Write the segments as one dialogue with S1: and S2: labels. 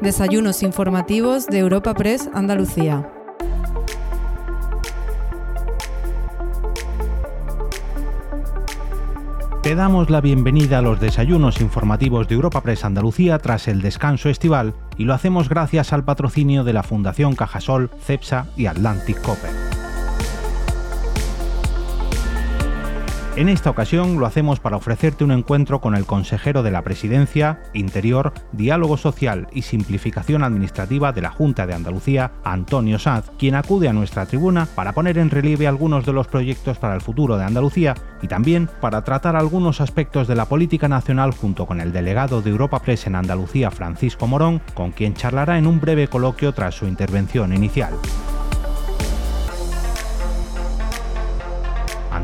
S1: Desayunos informativos de Europa Press Andalucía.
S2: Te damos la bienvenida a los desayunos informativos de Europa Press Andalucía tras el descanso estival y lo hacemos gracias al patrocinio de la Fundación Cajasol, CEPSA y Atlantic Copper. En esta ocasión lo hacemos para ofrecerte un encuentro con el consejero de la Presidencia, Interior, Diálogo Social y Simplificación Administrativa de la Junta de Andalucía, Antonio Sanz, quien acude a nuestra tribuna para poner en relieve algunos de los proyectos para el futuro de Andalucía y también para tratar algunos aspectos de la política nacional junto con el delegado de Europa Press en Andalucía, Francisco Morón, con quien charlará en un breve coloquio tras su intervención inicial.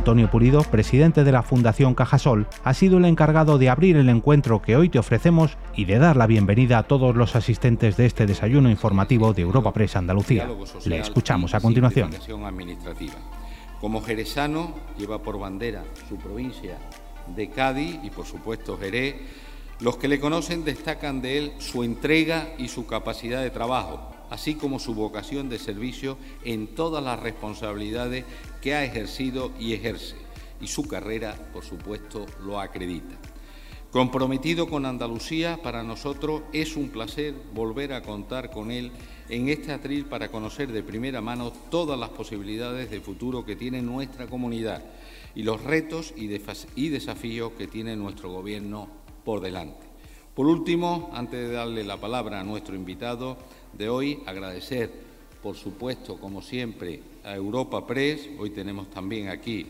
S2: Antonio Pulido, presidente de la Fundación Cajasol, ha sido el encargado de abrir el encuentro que hoy te ofrecemos y de dar la bienvenida a todos los asistentes de este desayuno informativo de Europa Press Andalucía. Le escuchamos a continuación.
S3: Como jerezano, lleva por bandera su provincia de Cádiz y, por supuesto, Jerez. Los que le conocen destacan de él su entrega y su capacidad de trabajo así como su vocación de servicio en todas las responsabilidades que ha ejercido y ejerce, y su carrera, por supuesto, lo acredita. Comprometido con Andalucía, para nosotros es un placer volver a contar con él en este atril para conocer de primera mano todas las posibilidades de futuro que tiene nuestra comunidad y los retos y, desafíos que tiene nuestro Gobierno por delante. Por último, antes de darle la palabra a nuestro invitado, de hoy. Agradecer, por supuesto, como siempre, a Europa Press. Hoy tenemos también aquí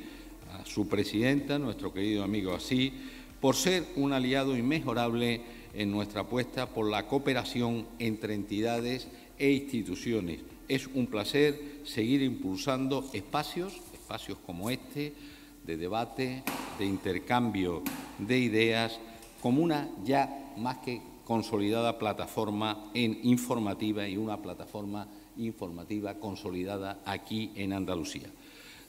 S3: a su presidenta, nuestro querido amigo Así, por ser un aliado inmejorable en nuestra apuesta por la cooperación entre entidades e instituciones. Es un placer seguir impulsando espacios, espacios como este, de debate, de intercambio de ideas, como una ya más que consolidada plataforma en informativa y una plataforma informativa consolidada aquí en Andalucía.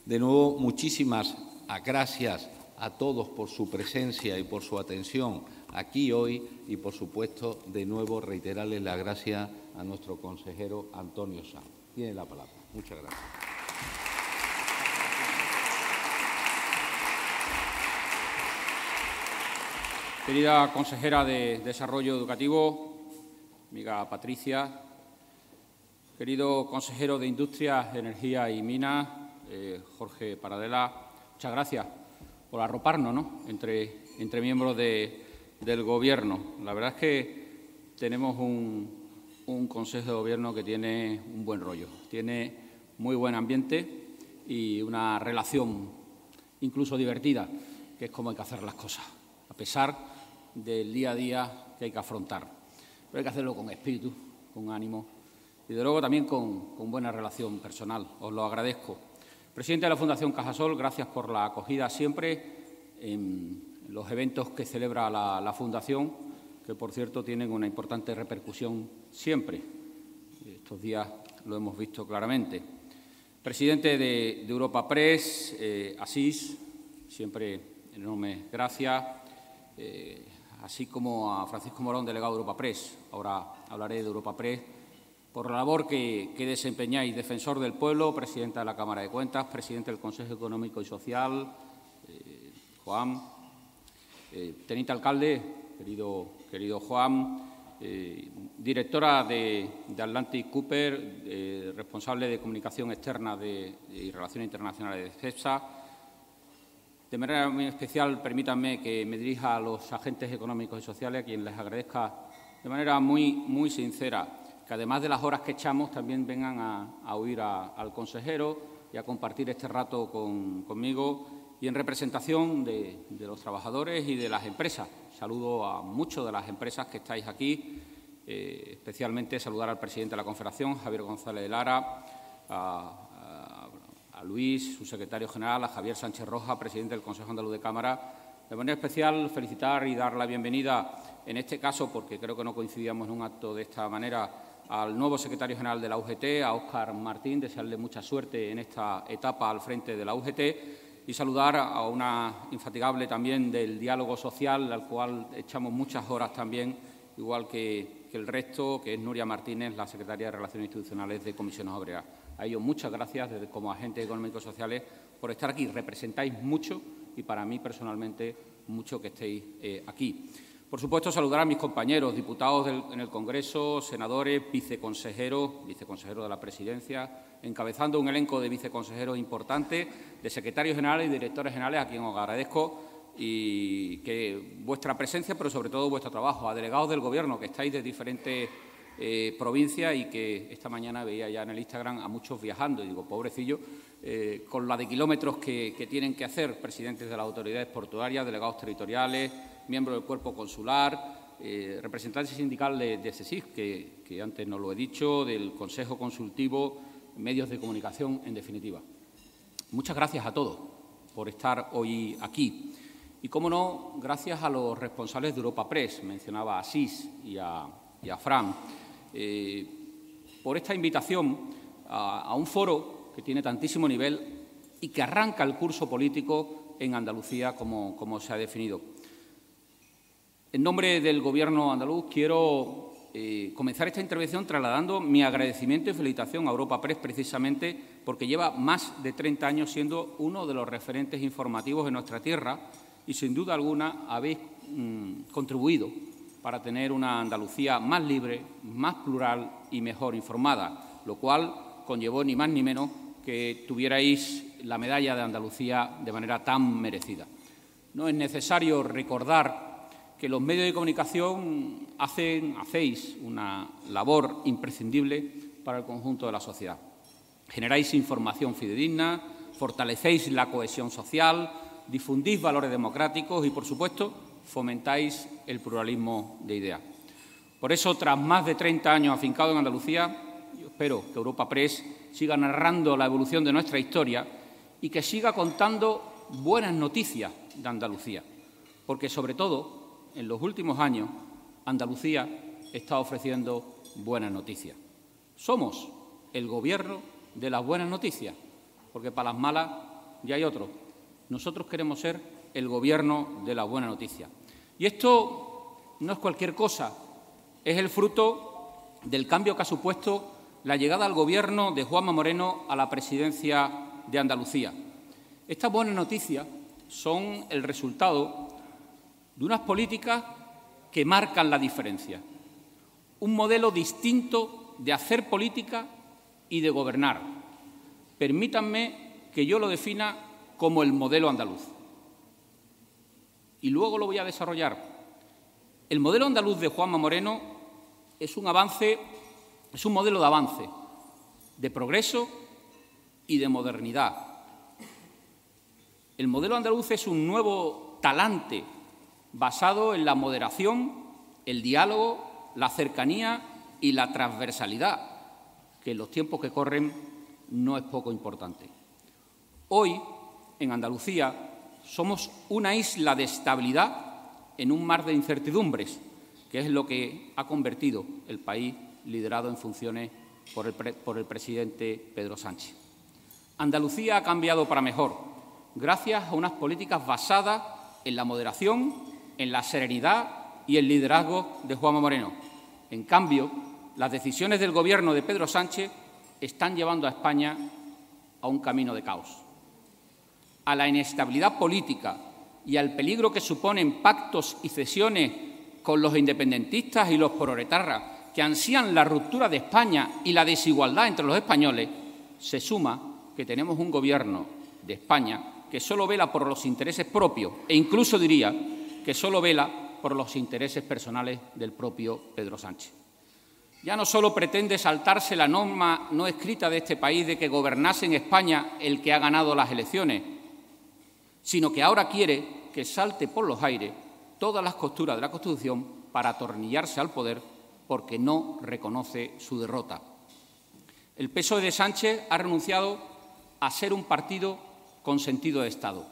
S3: De nuevo, muchísimas gracias a todos por su presencia y por su atención aquí hoy y, por supuesto, de nuevo reiterarles las gracias a nuestro consejero Antonio Sanz. Tiene la palabra. Muchas gracias.
S4: Querida consejera de Desarrollo Educativo, amiga Patricia, querido consejero de Industria, Energía y Minas, eh, Jorge Paradela, muchas gracias por arroparnos entre, entre miembros del Gobierno. La verdad es que tenemos un, un Consejo de Gobierno que tiene un buen rollo, tiene muy buen ambiente y una relación incluso divertida, que es como hay que hacer las cosas, a pesar del día a día que hay que afrontar. Pero hay que hacerlo con espíritu, con ánimo y, de luego, también con, buena relación personal. Os lo agradezco. Presidente de la Fundación Cajasol, gracias por la acogida siempre en los eventos que celebra la, Fundación, que, por cierto, tienen una importante repercusión siempre. Estos días lo hemos visto claramente. Presidente de, Europa Press, eh, Asís, siempre enorme gracias. Eh, así como a Francisco Morón, delegado de Europa Press. Ahora hablaré de Europa Press por la labor que, desempeñáis, defensor del pueblo, presidenta de la Cámara de Cuentas, presidente del Consejo Económico y Social, eh, Juan, eh, teniente alcalde, querido, querido Juan, eh, directora de, Atlantic Cooper, responsable de comunicación externa y relaciones internacionales de CEPSA, de manera muy especial, permítanme que me dirija a los agentes económicos y sociales, a quienes les agradezca de manera muy, muy sincera que, además de las horas que echamos, también vengan a, oír al consejero y a compartir este rato conmigo y en representación de, los trabajadores y de las empresas. Saludo a muchas de las empresas que estáis aquí, eh, especialmente saludar al presidente de la Confederación, Javier González de Lara, a, a Luis, su secretario general, a Javier Sánchez Roja, presidente del Consejo Andaluz de Cámara. De manera especial, felicitar y dar la bienvenida, en este caso, porque creo que no coincidíamos en un acto de esta manera, al nuevo secretario general de la UGT, a Óscar Martín, desearle mucha suerte en esta etapa al frente de la UGT y saludar a una infatigable también del diálogo social, al cual echamos muchas horas también, igual que el resto, que es Nuria Martínez, la secretaria de Relaciones Institucionales de Comisiones Obreras. A ellos muchas gracias desde, como agentes económicos sociales por estar aquí. Representáis mucho y para mí personalmente mucho que estéis eh, aquí. Por supuesto, saludar a mis compañeros, diputados en el Congreso, senadores, viceconsejeros, viceconsejeros de la Presidencia, encabezando un elenco de viceconsejeros importantes, de secretarios generales y directores generales, a quien os agradezco y que vuestra presencia, pero sobre todo vuestro trabajo, a delegados del Gobierno que estáis de diferentes eh, provincias y que esta mañana veía ya en el Instagram a muchos viajando, y digo, pobrecillo, eh, con la de kilómetros que, tienen que hacer presidentes de las autoridades portuarias, delegados territoriales, miembros del cuerpo consular, eh, representantes sindical de, de que, antes no lo he dicho, del Consejo Consultivo, medios de comunicación, en definitiva. Muchas gracias a todos por estar hoy aquí. Y, cómo no, gracias a los responsables de Europa Press, mencionaba a Asís y a, Fran, eh, por esta invitación a, un foro que tiene tantísimo nivel y que arranca el curso político en Andalucía como se ha definido. En nombre del Gobierno andaluz quiero eh, comenzar esta intervención trasladando mi agradecimiento y felicitación a Europa Press precisamente porque lleva más de 30 años siendo uno de los referentes informativos en nuestra tierra y sin duda alguna habéis mm, contribuido para tener una Andalucía más libre, más plural y mejor informada, lo cual conllevó ni más ni menos que tuvierais la medalla de Andalucía de manera tan merecida. No es necesario recordar que los medios de comunicación hacen, hacéis una labor imprescindible para el conjunto de la sociedad. Generáis información fidedigna, fortalecéis la cohesión social, difundís valores democráticos y, por supuesto, fomentáis el pluralismo de ideas. Por eso, tras más de 30 años afincado en Andalucía, yo espero que Europa Press siga narrando la evolución de nuestra historia y que siga contando buenas noticias de Andalucía, porque sobre todo en los últimos años, Andalucía está ofreciendo buenas noticias. Somos el gobierno de las buenas noticias, porque para las malas ya hay otros. Nosotros queremos ser el gobierno de las buenas noticias. Y esto no es cualquier cosa, es el fruto del cambio que ha supuesto la llegada al gobierno de Juanma Moreno a la presidencia de Andalucía. Estas buenas noticias son el resultado de unas políticas que marcan la diferencia, un modelo distinto de hacer política y de gobernar. Permítanme que yo lo defina como el modelo andaluz. Y luego lo voy a desarrollar. El modelo andaluz de Juanma Moreno es un avance, es un modelo de avance, de progreso y de modernidad. El modelo andaluz es un nuevo talante basado en la moderación, el diálogo, la cercanía y la transversalidad, que en los tiempos que corren no es poco importante. Hoy, en Andalucía, somos una isla de estabilidad en un mar de incertidumbres, que es lo que ha convertido el país liderado en funciones por el, presidente Pedro Sánchez. Andalucía ha cambiado para mejor, gracias a unas políticas basadas en la moderación, en la serenidad y el liderazgo de Juanma Moreno. En cambio, las decisiones del Gobierno de Pedro Sánchez están llevando a España a un camino de caos, a la inestabilidad política y al peligro que suponen pactos y cesiones con los independentistas y los proletarras que ansían la ruptura de España y la desigualdad entre los españoles, se suma que tenemos un Gobierno de España que solo vela por los intereses propios e incluso diría que solo vela por los intereses personales del propio Pedro Sánchez. Ya no solo pretende saltarse la norma no escrita de este país de que gobernase en España el que ha ganado las elecciones, sino que ahora quiere que salte por los aires todas las costuras de la Constitución para atornillarse al poder porque no reconoce su derrota. El PSOE de Sánchez ha renunciado a ser un partido con sentido de Estado.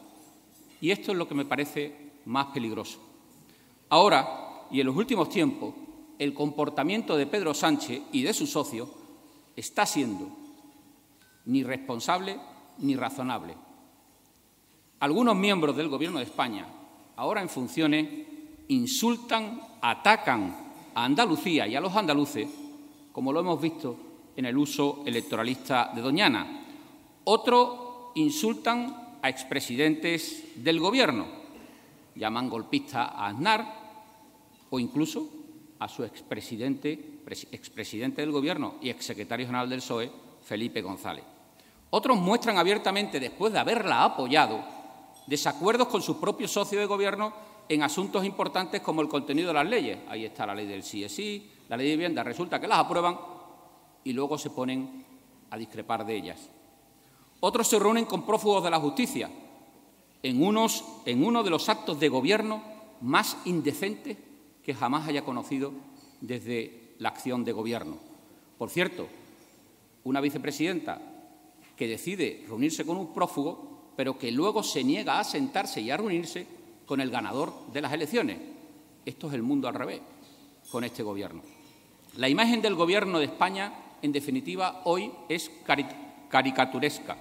S4: Y esto es lo que me parece más peligroso. Ahora, y en los últimos tiempos, el comportamiento de Pedro Sánchez y de sus socios está siendo ni responsable ni razonable. Algunos miembros del Gobierno de España, ahora en funciones, insultan, atacan a Andalucía y a los andaluces, como lo hemos visto en el uso electoralista de Doñana. Otros insultan a expresidentes del Gobierno, llaman golpista a Aznar o incluso a su expresidente, expresidente del Gobierno y exsecretario general del PSOE, Felipe González. Otros muestran abiertamente, después de haberla apoyado, desacuerdos con sus propios socios de Gobierno en asuntos importantes como el contenido de las leyes. Ahí está la ley del sí, la ley de vivienda. Resulta que las aprueban y luego se ponen a discrepar de ellas. Otros se reúnen con prófugos de la justicia en, uno de los actos de gobierno más indecentes que jamás haya conocido desde la acción de gobierno. Por cierto, una vicepresidenta que decide reunirse con un prófugo, pero que luego se niega a sentarse y a reunirse con el ganador de las elecciones. Esto es el mundo al revés con este Gobierno. La imagen del Gobierno de España, en definitiva, hoy es caricaturesca.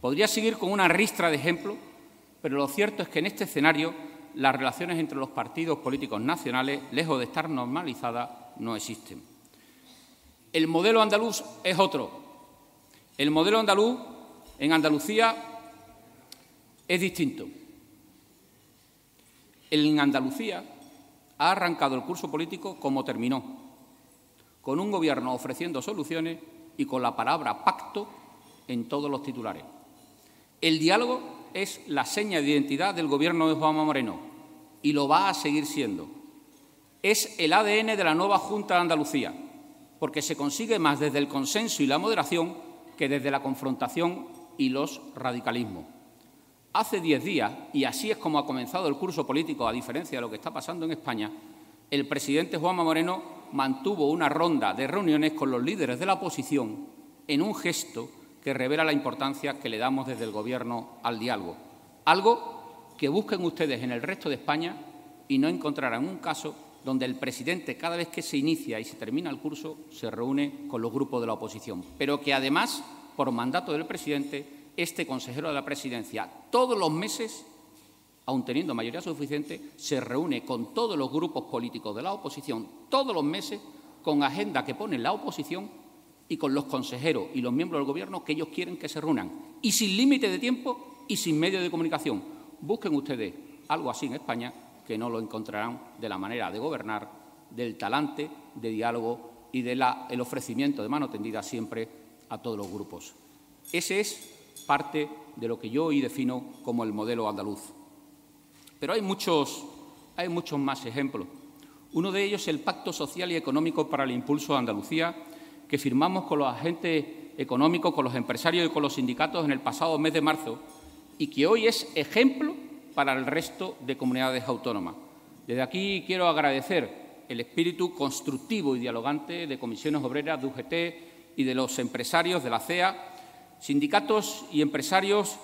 S4: Podría seguir con una ristra de ejemplos, pero lo cierto es que en este escenario las relaciones entre los partidos políticos nacionales, lejos de estar normalizadas, no existen. El modelo andaluz es otro. El modelo andaluz en Andalucía es distinto. En Andalucía ha arrancado el curso político como terminó, con un gobierno ofreciendo soluciones y con la palabra pacto en todos los titulares. El diálogo es la seña de identidad del gobierno de Juanma Moreno y lo va a seguir siendo. Es el ADN de la nueva Junta de Andalucía, porque se consigue más desde el consenso y la moderación que desde la confrontación y los radicalismos. Hace diez días, y así es como ha comenzado el curso político, a diferencia de lo que está pasando en España, el presidente Juanma Moreno mantuvo una ronda de reuniones con los líderes de la oposición en un gesto que revela la importancia que le damos desde el Gobierno al diálogo. Algo que busquen ustedes en el resto de España y no encontrarán un caso donde el presidente, cada vez que se inicia y se termina el curso, se reúne con los grupos de la oposición, pero que además, por mandato del presidente, este consejero de la presidencia todos los meses, aun teniendo mayoría suficiente, se reúne con todos los grupos políticos de la oposición todos los meses con agenda que pone la oposición y con los consejeros y los miembros del Gobierno que ellos quieren que se reúnan. Y sin límite de tiempo y sin medio de comunicación. Busquen ustedes algo así en España que no lo encontrarán de la manera de gobernar, del talante, de diálogo y del ofrecimiento de mano tendida siempre a todos los grupos. Ese es parte de lo que yo hoy defino como el modelo andaluz. Pero hay muchos, hay muchos más ejemplos. Uno de ellos es el Pacto Social y Económico para el Impulso de Andalucía, que firmamos con los agentes económicos, con los empresarios y con los sindicatos en el pasado mes de marzo y que hoy es ejemplo para el resto de comunidades autónomas. Desde aquí quiero agradecer el espíritu constructivo y dialogante de comisiones obreras, de UGT y de los empresarios de la CEA sindicatos y empresarios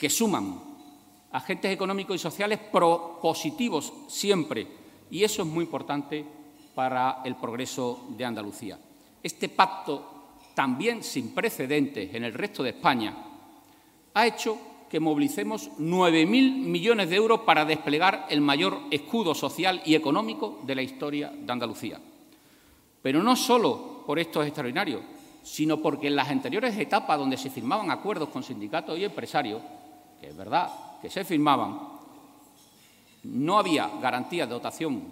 S4: que suman, agentes económicos y sociales propositivos siempre, y eso es muy importante para el progreso de Andalucía. Este pacto, también sin precedentes en el resto de España, ha hecho que movilicemos 9.000 millones de euros para desplegar el mayor escudo social y económico de la historia de Andalucía. Pero no solo por estos extraordinarios, sino porque en las anteriores etapas donde se firmaban acuerdos con sindicatos y empresarios, que es verdad que se firmaban, no había garantía de dotación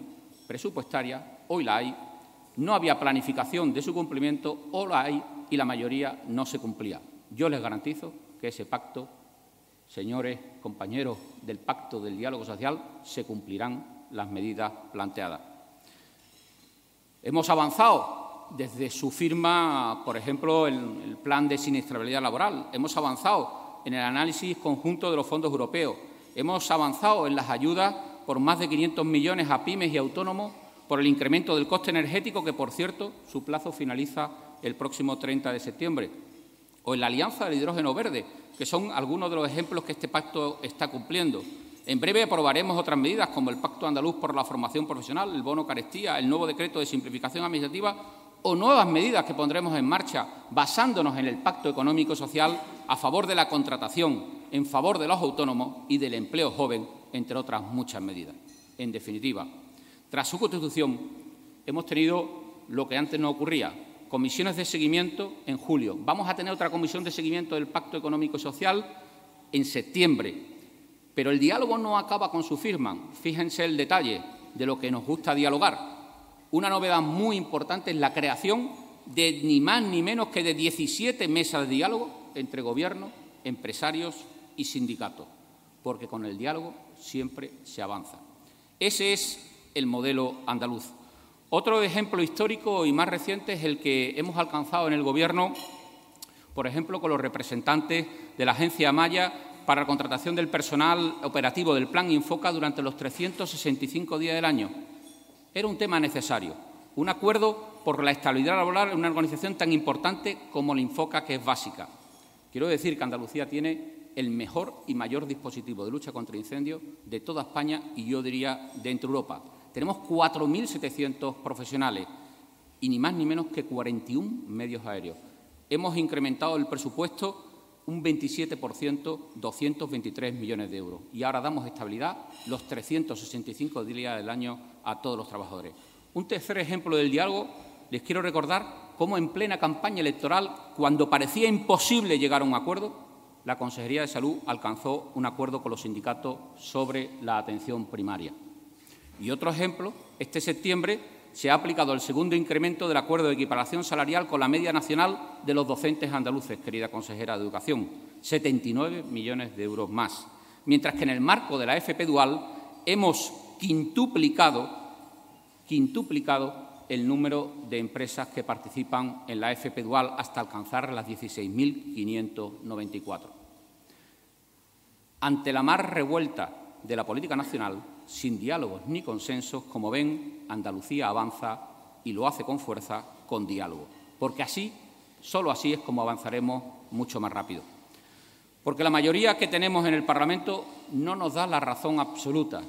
S4: presupuestaria, hoy la hay, no había planificación de su cumplimiento, hoy la hay y la mayoría no se cumplía. Yo les garantizo que ese pacto, señores, compañeros del pacto del diálogo social, se cumplirán las medidas planteadas. Hemos avanzado desde su firma, por ejemplo, el, el plan de siniestrabilidad laboral. Hemos avanzado en el análisis conjunto de los fondos europeos. Hemos avanzado en las ayudas por más de 500 millones a pymes y autónomos por el incremento del coste energético, que, por cierto, su plazo finaliza el próximo 30 de septiembre. O en la Alianza del Hidrógeno Verde, que son algunos de los ejemplos que este pacto está cumpliendo. En breve aprobaremos otras medidas, como el Pacto Andaluz por la Formación Profesional, el Bono Carestía, el nuevo Decreto de Simplificación Administrativa o nuevas medidas que pondremos en marcha basándonos en el Pacto Económico Social a favor de la contratación, en favor de los autónomos y del empleo joven, entre otras muchas medidas. En definitiva, tras su constitución, hemos tenido lo que antes no ocurría, comisiones de seguimiento en julio. Vamos a tener otra comisión de seguimiento del Pacto Económico y Social en septiembre. Pero el diálogo no acaba con su firma. Fíjense el detalle de lo que nos gusta dialogar. Una novedad muy importante es la creación de ni más ni menos que de 17 mesas de diálogo entre gobierno, empresarios y sindicatos, porque con el diálogo siempre se avanza. Ese es el modelo andaluz. Otro ejemplo histórico y más reciente es el que hemos alcanzado en el Gobierno, por ejemplo, con los representantes de la agencia Maya para la contratación del personal operativo del Plan Infoca durante los 365 días del año. Era un tema necesario, un acuerdo por la estabilidad laboral en una organización tan importante como la Infoca, que es básica. Quiero decir que Andalucía tiene el mejor y mayor dispositivo de lucha contra incendios de toda España y yo diría de entre Europa. Tenemos 4.700 profesionales y ni más ni menos que 41 medios aéreos. Hemos incrementado el presupuesto un 27%, 223 millones de euros. Y ahora damos estabilidad los 365 días del año a todos los trabajadores. Un tercer ejemplo del diálogo, les quiero recordar cómo en plena campaña electoral, cuando parecía imposible llegar a un acuerdo, la Consejería de Salud alcanzó un acuerdo con los sindicatos sobre la atención primaria. Y otro ejemplo, este septiembre se ha aplicado el segundo incremento del acuerdo de equiparación salarial con la media nacional de los docentes andaluces, querida consejera de Educación, 79 millones de euros más. Mientras que en el marco de la FP Dual hemos quintuplicado, quintuplicado el número de empresas que participan en la FP Dual hasta alcanzar las 16.594. Ante la más revuelta de la política nacional, sin diálogos ni consensos, como ven, Andalucía avanza y lo hace con fuerza, con diálogo. Porque así, solo así es como avanzaremos mucho más rápido. Porque la mayoría que tenemos en el Parlamento no nos da la razón absoluta,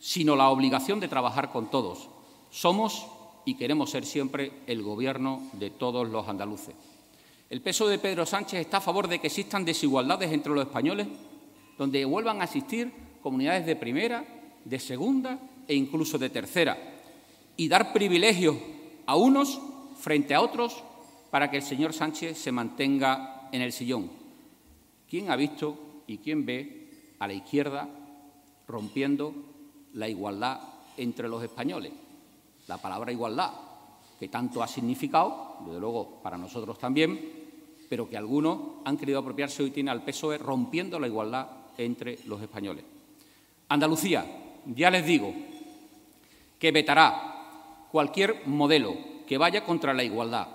S4: sino la obligación de trabajar con todos. Somos y queremos ser siempre el Gobierno de todos los andaluces. El peso de Pedro Sánchez está a favor de que existan desigualdades entre los españoles, donde vuelvan a existir comunidades de primera, de segunda e incluso de tercera, y dar privilegios a unos frente a otros para que el señor Sánchez se mantenga en el sillón. ¿Quién ha visto y quién ve a la izquierda rompiendo la igualdad entre los españoles? La palabra igualdad, que tanto ha significado, desde luego para nosotros también, pero que algunos han querido apropiarse hoy tiene al PSOE rompiendo la igualdad entre los españoles. Andalucía, ya les digo, que vetará cualquier modelo que vaya contra la igualdad,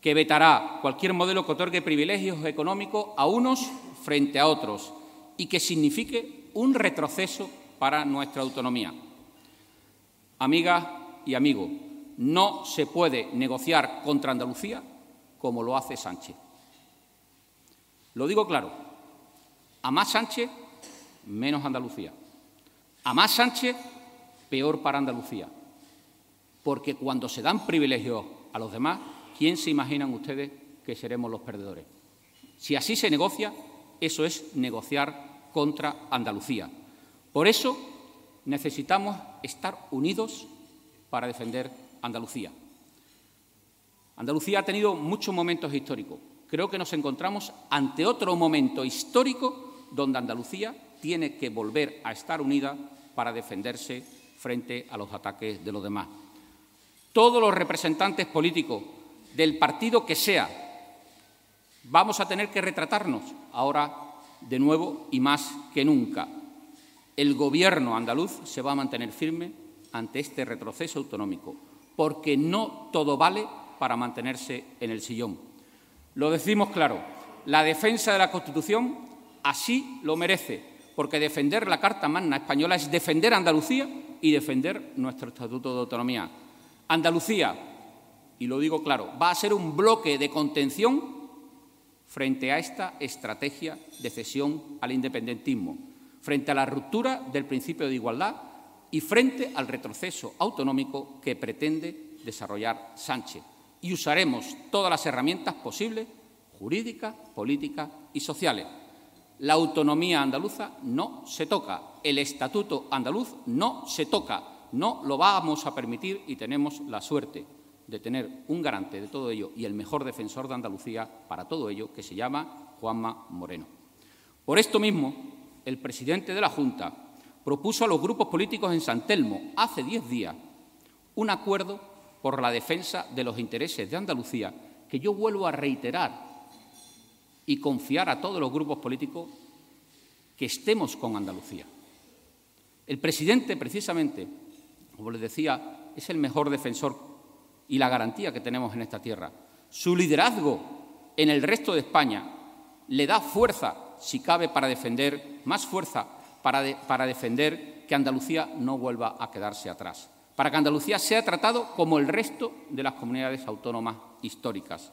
S4: que vetará cualquier modelo que otorgue privilegios económicos a unos frente a otros y que signifique un retroceso para nuestra autonomía. Amigas y amigos, no se puede negociar contra Andalucía como lo hace Sánchez. Lo digo claro, a más Sánchez, menos Andalucía. A más Sánchez, peor para Andalucía. Porque cuando se dan privilegios a los demás, ¿quién se imaginan ustedes que seremos los perdedores? Si así se negocia, eso es negociar contra Andalucía. Por eso necesitamos estar unidos para defender Andalucía. Andalucía ha tenido muchos momentos históricos. Creo que nos encontramos ante otro momento histórico donde Andalucía tiene que volver a estar unida para defenderse frente a los ataques de los demás. Todos los representantes políticos del partido que sea, vamos a tener que retratarnos ahora de nuevo y más que nunca. El gobierno andaluz se va a mantener firme ante este retroceso autonómico, porque no todo vale para mantenerse en el sillón. Lo decimos claro, la defensa de la Constitución así lo merece, porque defender la Carta Magna Española es defender Andalucía y defender nuestro Estatuto de Autonomía. Andalucía, y lo digo claro, va a ser un bloque de contención frente a esta estrategia de cesión al independentismo, frente a la ruptura del principio de igualdad y frente al retroceso autonómico que pretende desarrollar Sánchez. Y usaremos todas las herramientas posibles, jurídicas, políticas y sociales. La autonomía andaluza no se toca, el estatuto andaluz no se toca, No lo vamos a permitir y tenemos la suerte de tener un garante de todo ello y el mejor defensor de Andalucía para todo ello, que se llama Juanma Moreno. Por esto mismo, el presidente de la Junta propuso a los grupos políticos en San Telmo, hace diez días, un acuerdo por la defensa de los intereses de Andalucía, que yo vuelvo a reiterar y confiar a todos los grupos políticos que estemos con Andalucía. El presidente, precisamente, como les decía, es el mejor defensor y la garantía que tenemos en esta tierra. Su liderazgo en el resto de España le da fuerza, si cabe, para defender, más fuerza para, para defender que Andalucía no vuelva a quedarse atrás, para que Andalucía sea tratado como el resto de las comunidades autónomas históricas.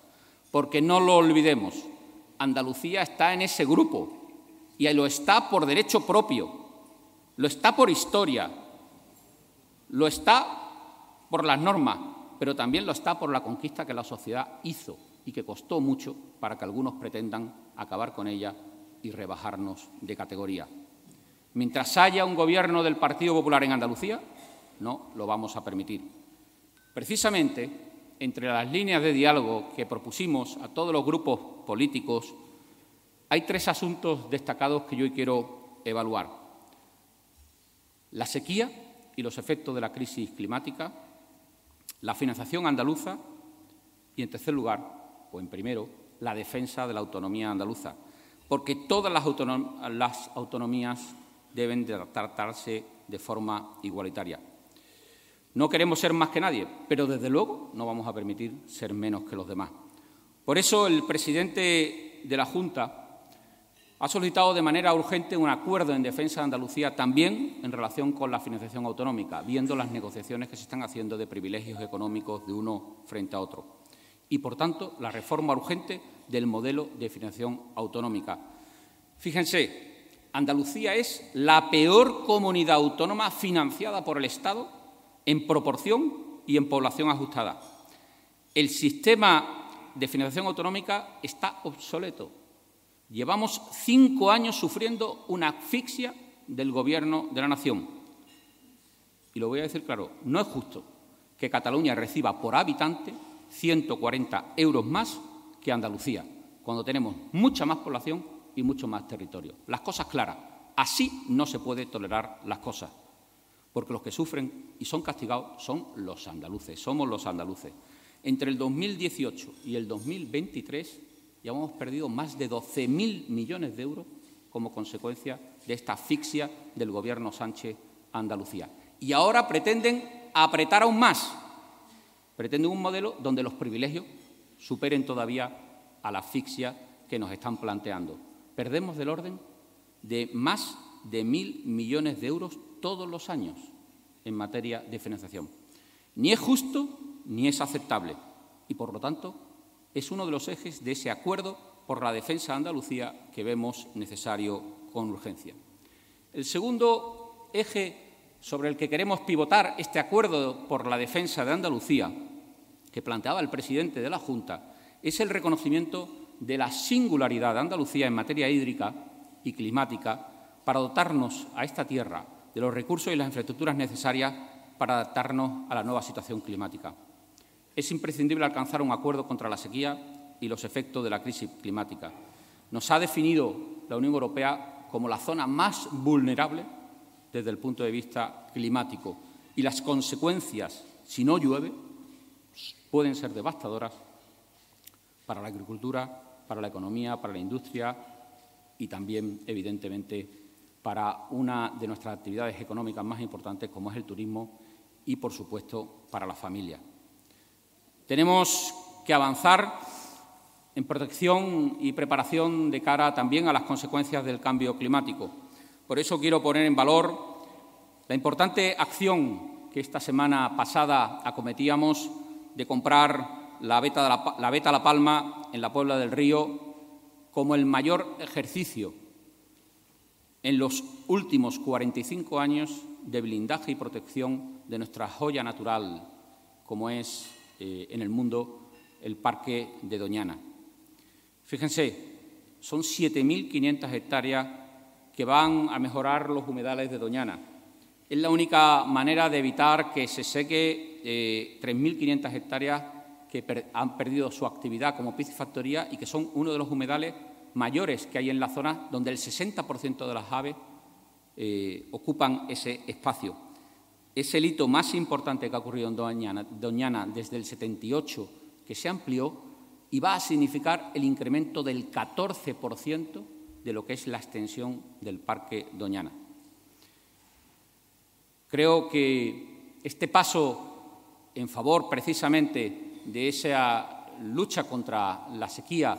S4: Porque no lo olvidemos, Andalucía está en ese grupo y lo está por derecho propio, lo está por historia, lo está por las normas, pero también lo está por la conquista que la sociedad hizo y que costó mucho para que algunos pretendan acabar con ella y rebajarnos de categoría. Mientras haya un gobierno del Partido Popular en Andalucía, no lo vamos a permitir. Precisamente, entre las líneas de diálogo que propusimos a todos los grupos políticos, hay tres asuntos destacados que yo hoy quiero evaluar. La sequía y los efectos de la crisis climática, la financiación andaluza y, en tercer lugar, o en primero, la defensa de la autonomía andaluza, porque todas las, autonomías deben tratarse de forma igualitaria. No queremos ser más que nadie, pero desde luego no vamos a permitir ser menos que los demás. Por eso el presidente de la Junta ha solicitado de manera urgente un acuerdo en defensa de Andalucía también en relación con la financiación autonómica, viendo las negociaciones que se están haciendo de privilegios económicos de uno frente a otro. Y, por tanto, la reforma urgente del modelo de financiación autonómica. Fíjense, Andalucía es la peor comunidad autónoma financiada por el Estado en proporción y en población ajustada. El sistema de financiación autonómica está obsoleto. Llevamos cinco años sufriendo una asfixia del Gobierno de la Nación. Y lo voy a decir claro, no es justo que Cataluña reciba por habitante 140 euros más que Andalucía, cuando tenemos mucha más población y mucho más territorio. Las cosas claras. Así no se puede tolerar las cosas porque los que sufren y son castigados son los andaluces, somos los andaluces. Entre el 2018 y el 2023 ya hemos perdido más de 12.000 millones de euros como consecuencia de esta asfixia del Gobierno Sánchez Andalucía. Y ahora pretenden apretar aún más. Pretenden un modelo donde los privilegios superen todavía a la asfixia que nos están planteando. Perdemos del orden de más de mil millones de euros todos los años en materia de financiación. Ni es justo ni es aceptable y, por lo tanto, es uno de los ejes de ese acuerdo por la defensa de Andalucía que vemos necesario con urgencia. El segundo eje sobre el que queremos pivotar este acuerdo por la defensa de Andalucía, que planteaba el presidente de la Junta, es el reconocimiento de la singularidad de Andalucía en materia hídrica y climática para dotarnos a esta tierra de los recursos y las infraestructuras necesarias para adaptarnos a la nueva situación climática. Es imprescindible alcanzar un acuerdo contra la sequía y los efectos de la crisis climática. Nos ha definido la Unión Europea como la zona más vulnerable desde el punto de vista climático y las consecuencias, si no llueve, pueden ser devastadoras para la agricultura, para la economía, para la industria y también, evidentemente, para una de nuestras actividades económicas más importantes, como es el turismo, y, por supuesto, para la familia. Tenemos que avanzar en protección y preparación de cara también a las consecuencias del cambio climático. Por eso quiero poner en valor la importante acción que esta semana pasada acometíamos de comprar la beta, la, la La Palma en la Puebla del Río como el mayor ejercicio en los últimos 45 años de blindaje y protección de nuestra joya natural, como es eh, en el mundo el Parque de Doñana. Fíjense, son 7.500 hectáreas que van a mejorar los humedales de Doñana, Es la única manera de evitar que se seque 3.500 eh, hectáreas que han perdido su actividad como piscifactoría y que son uno de los humedales mayores que hay en la zona, donde el 60% de las aves eh, ocupan ese espacio. Es el hito más importante que ha ocurrido en Doñana, Doñana desde el 78, que se amplió y va a significar el incremento del 14% de lo que es la extensión del Parque Doñana. Creo que este paso en favor precisamente de esa lucha contra la sequía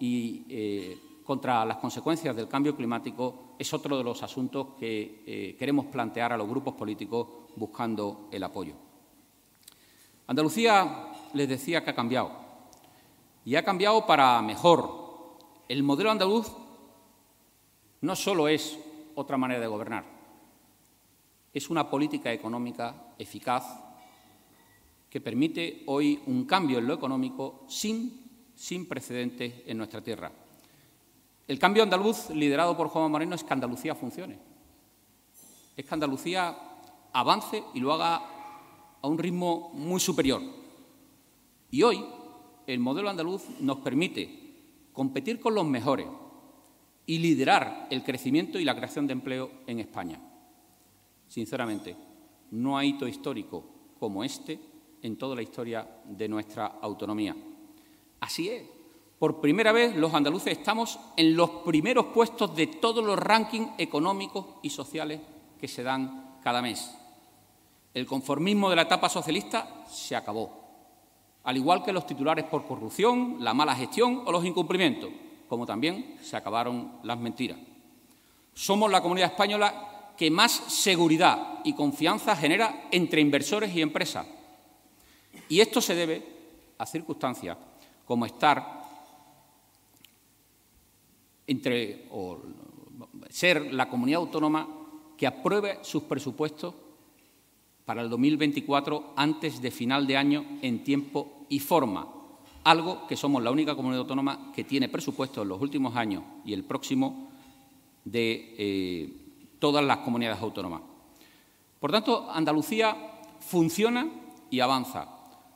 S4: y eh, contra las consecuencias del cambio climático es otro de los asuntos que eh, queremos plantear a los grupos políticos buscando el apoyo. Andalucía, les decía que ha cambiado, y ha cambiado para mejor. El modelo andaluz no solo es otra manera de gobernar, es una política económica eficaz que permite hoy un cambio en lo económico sin, sin precedentes en nuestra tierra. El cambio andaluz, liderado por Juan Moreno, es que Andalucía funcione. Es que Andalucía avance y lo haga a un ritmo muy superior. Y hoy el modelo andaluz nos permite competir con los mejores y liderar el crecimiento y la creación de empleo en España. Sinceramente, no hay hito histórico como este en toda la historia de nuestra autonomía. Así es, por primera vez los andaluces estamos en los primeros puestos de todos los rankings económicos y sociales que se dan cada mes. El conformismo de la etapa socialista se acabó, al igual que los titulares por corrupción, la mala gestión o los incumplimientos, como también se acabaron las mentiras. Somos la comunidad española que más seguridad y confianza genera entre inversores y empresas. Y esto se debe a circunstancias como estar entre o ser la comunidad autónoma que apruebe sus presupuestos para el 2024 antes de final de año en tiempo y forma, algo que somos la única comunidad autónoma que tiene presupuestos en los últimos años y el próximo de eh, todas las comunidades autónomas. Por tanto, Andalucía funciona y avanza.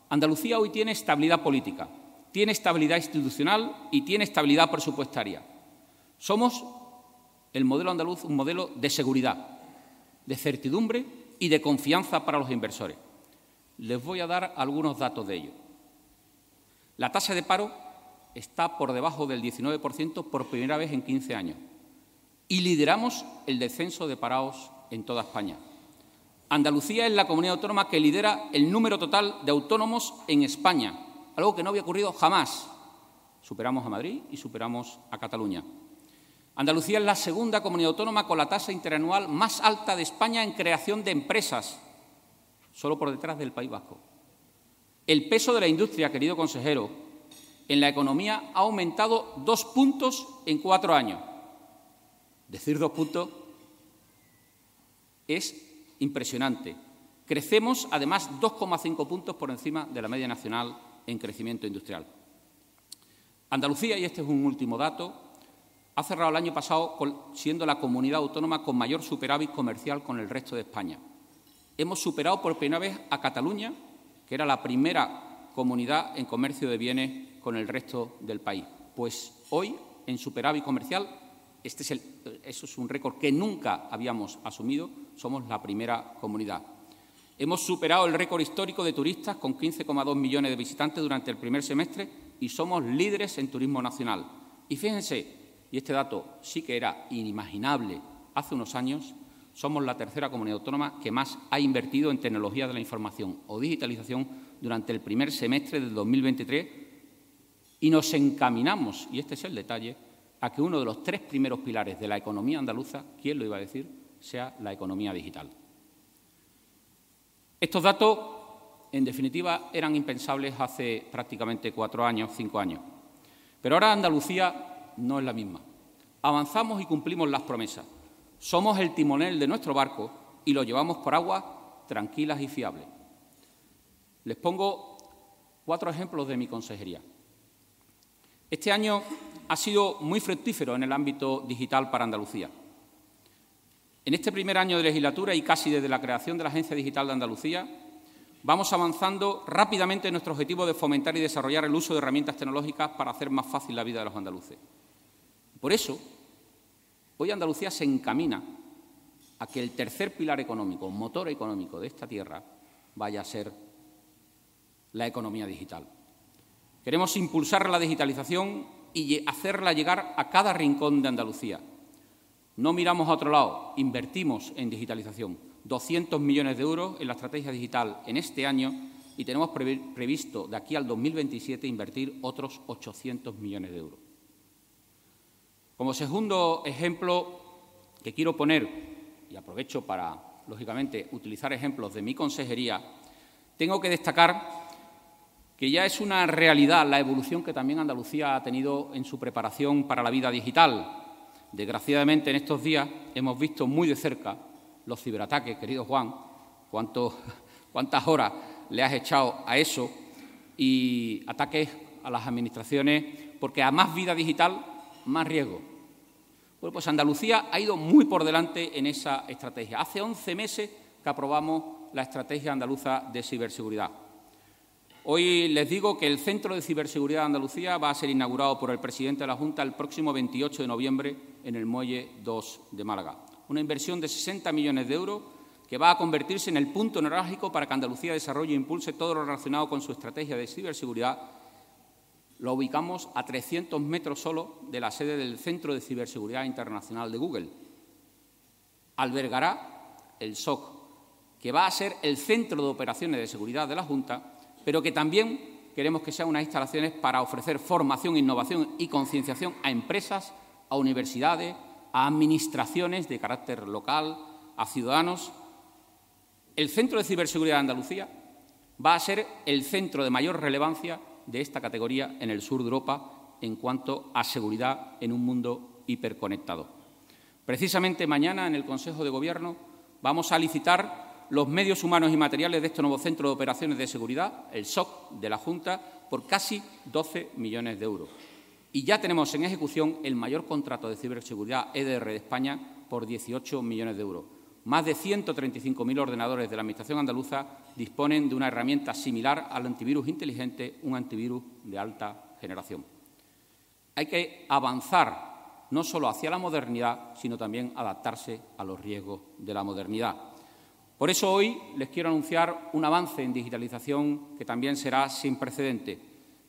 S4: Andalucía hoy tiene estabilidad política, tiene estabilidad institucional y tiene estabilidad presupuestaria. Somos el modelo andaluz un modelo de seguridad, de certidumbre y de confianza para los inversores. Les voy a dar algunos datos de ello. La tasa de paro está por debajo del 19% por primera vez en 15 años y lideramos el descenso de parados en toda España. Andalucía es la comunidad autónoma que lidera el número total de autónomos en España, algo que no había ocurrido jamás. Superamos a Madrid y superamos a Cataluña. Andalucía es la segunda comunidad autónoma con la tasa interanual más alta de España en creación de empresas, solo por detrás del País Vasco. El peso de la industria, querido consejero, en la economía ha aumentado dos puntos en cuatro años. Decir dos puntos es impresionante. Crecemos, además, 2,5 puntos por encima de la media nacional en crecimiento industrial. Andalucía, y este es un último dato, ha cerrado el año pasado siendo la comunidad autónoma con mayor superávit comercial con el resto de España. Hemos superado por primera vez a Cataluña, que era la primera comunidad en comercio de bienes con el resto del país. Pues hoy, en superávit comercial, este es eso es un récord que nunca habíamos asumido, somos la primera comunidad. Hemos superado el récord histórico de turistas con 15,2 millones de visitantes durante el primer semestre y somos líderes en turismo nacional. Y fíjense, y este dato sí que era inimaginable hace unos años, somos la tercera comunidad autónoma que más ha invertido en tecnología de la información o digitalización durante el primer semestre del 2023 y nos encaminamos, y este es el detalle, a que uno de los tres primeros pilares de la economía andaluza, ¿quién lo iba a decir?, sea la economía digital. Estos datos, en definitiva, eran impensables hace prácticamente cuatro años, cinco años. Pero ahora Andalucía no es la misma. Avanzamos y cumplimos las promesas. Somos el timonel de nuestro barco y lo llevamos por aguas tranquilas y fiables. Les pongo cuatro ejemplos de mi consejería. Este año ha sido muy fructífero en el ámbito digital para Andalucía. En este primer año de legislatura y casi desde la creación de la Agencia Digital de Andalucía, vamos avanzando rápidamente en nuestro objetivo de fomentar y desarrollar el uso de herramientas tecnológicas para hacer más fácil la vida de los andaluces. Por eso, hoy Andalucía se encamina a que el tercer pilar económico, motor económico de esta tierra, vaya a ser la economía digital. Queremos impulsar la digitalización y hacerla llegar a cada rincón de Andalucía. No miramos a otro lado, invertimos en digitalización. 200 millones de euros en la estrategia digital en este año y tenemos previsto de aquí al 2027 invertir otros 800 millones de euros. Como segundo ejemplo que quiero poner, y aprovecho para, lógicamente, utilizar ejemplos de mi consejería, tengo que destacar que ya es una realidad la evolución que también Andalucía ha tenido en su preparación para la vida digital. Desgraciadamente, en estos días hemos visto muy de cerca los ciberataques, querido Juan, cuántas horas le has echado a eso y ataques a las administraciones, porque a más vida digital, más riesgo. Bueno, pues Andalucía ha ido muy por delante en esa estrategia. Hace 11 meses que aprobamos la estrategia andaluza de ciberseguridad. Hoy les digo que el Centro de Ciberseguridad de Andalucía va a ser inaugurado por el presidente de la Junta el próximo 28 de noviembre en el Muelle 2 de Málaga. Una inversión de 60 millones de euros que va a convertirse en el punto neurálgico para que Andalucía desarrolle e impulse todo lo relacionado con su estrategia de ciberseguridad. Lo ubicamos a 300 metros solo de la sede del Centro de Ciberseguridad Internacional de Google. Albergará el SOC, que va a ser el centro de operaciones de seguridad de la Junta pero que también queremos que sean unas instalaciones para ofrecer formación, innovación y concienciación a empresas, a universidades, a administraciones de carácter local, a ciudadanos. El Centro de Ciberseguridad de Andalucía va a ser el centro de mayor relevancia de esta categoría en el sur de Europa en cuanto a seguridad en un mundo hiperconectado. Precisamente mañana en el Consejo de Gobierno vamos a licitar los medios humanos y materiales de este nuevo Centro de Operaciones de Seguridad, el SOC de la Junta, por casi 12 millones de euros. Y ya tenemos en ejecución el mayor contrato de ciberseguridad EDR de España por 18 millones de euros. Más de 135.000 ordenadores de la Administración andaluza disponen de una herramienta similar al antivirus inteligente, un antivirus de alta generación. Hay que avanzar no solo hacia la modernidad, sino también adaptarse a los riesgos de la modernidad. Por eso hoy les quiero anunciar un avance en digitalización que también será sin precedente.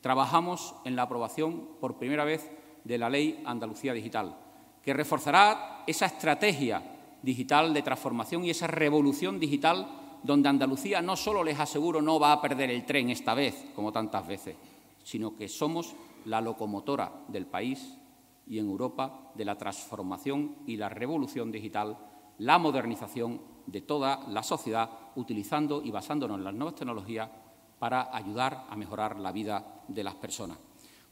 S4: Trabajamos en la aprobación por primera vez de la Ley Andalucía Digital, que reforzará esa estrategia digital de transformación y esa revolución digital donde Andalucía no solo, les aseguro, no va a perder el tren esta vez, como tantas veces, sino que somos la locomotora del país y en Europa de la transformación y la revolución digital, la modernización de toda la sociedad, utilizando y basándonos en las nuevas tecnologías para ayudar a mejorar la vida de las personas.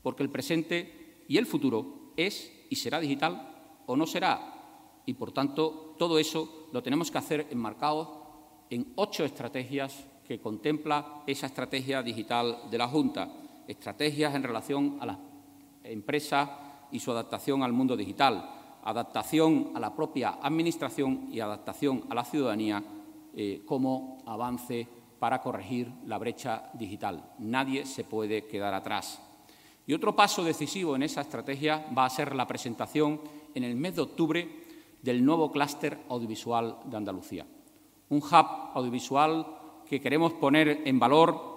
S4: Porque el presente y el futuro es y será digital o no será. Y, por tanto, todo eso lo tenemos que hacer enmarcado en ocho estrategias que contempla esa estrategia digital de la Junta. Estrategias en relación a las empresas y su adaptación al mundo digital adaptación a la propia Administración y adaptación a la ciudadanía eh, como avance para corregir la brecha digital. Nadie se puede quedar atrás. Y otro paso decisivo en esa estrategia va a ser la presentación en el mes de octubre del nuevo clúster audiovisual de Andalucía. Un hub audiovisual que queremos poner en valor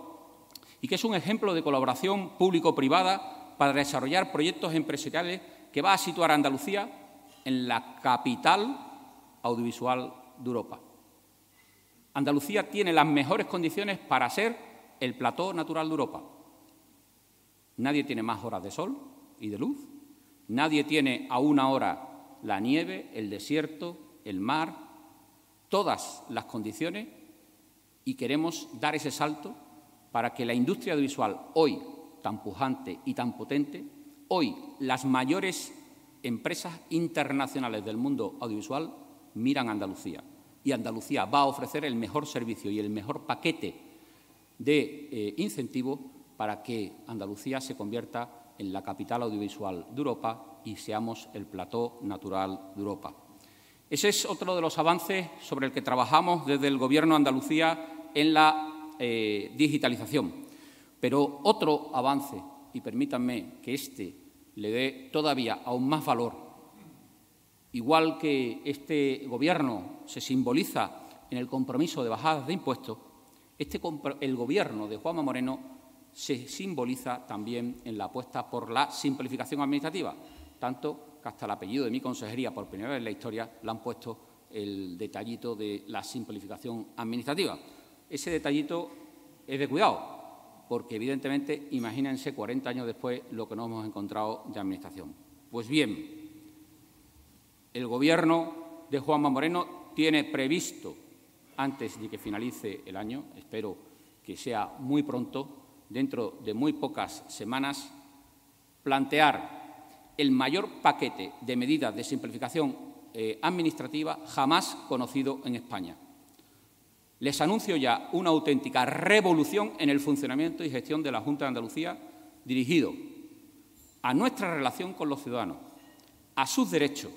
S4: y que es un ejemplo de colaboración público-privada para desarrollar proyectos empresariales que va a situar a Andalucía en la capital audiovisual de Europa. Andalucía tiene las mejores condiciones para ser el plató natural de Europa. Nadie tiene más horas de sol y de luz, nadie tiene a una hora la nieve, el desierto, el mar, todas las condiciones y queremos dar ese salto para que la industria audiovisual, hoy tan pujante y tan potente, hoy las mayores empresas internacionales del mundo audiovisual miran a Andalucía y Andalucía va a ofrecer el mejor servicio y el mejor paquete de eh, incentivos para que Andalucía se convierta en la capital audiovisual de Europa y seamos el plató natural de Europa. Ese es otro de los avances sobre el que trabajamos desde el Gobierno de Andalucía en la eh, digitalización. Pero otro avance, y permítanme que este le dé todavía aún más valor, igual que este Gobierno se simboliza en el compromiso de bajadas de impuestos, este, el Gobierno de Juanma Moreno se simboliza también en la apuesta por la simplificación administrativa, tanto que hasta el apellido de mi consejería, por primera vez en la historia, le han puesto el detallito de la simplificación administrativa. Ese detallito es de cuidado, porque evidentemente, imagínense 40 años después lo que nos hemos encontrado de Administración. Pues bien, el Gobierno de Juanma Moreno tiene previsto, antes de que finalice el año, espero que sea muy pronto, dentro de muy pocas semanas, plantear el mayor paquete de medidas de simplificación eh, administrativa jamás conocido en España les anuncio ya una auténtica revolución en el funcionamiento y gestión de la Junta de Andalucía dirigido a nuestra relación con los ciudadanos, a sus derechos,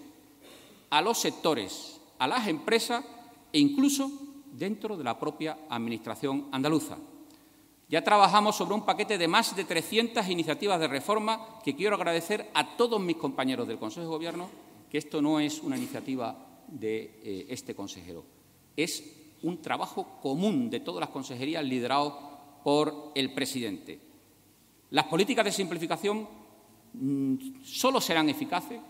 S4: a los sectores, a las empresas e incluso dentro de la propia Administración andaluza. Ya trabajamos sobre un paquete de más de 300 iniciativas de reforma que quiero agradecer a todos mis compañeros del Consejo de Gobierno, que esto no es una iniciativa de eh, este consejero, es un trabajo común de todas las consejerías liderado por el presidente. Las políticas de simplificación mm, solo serán eficaces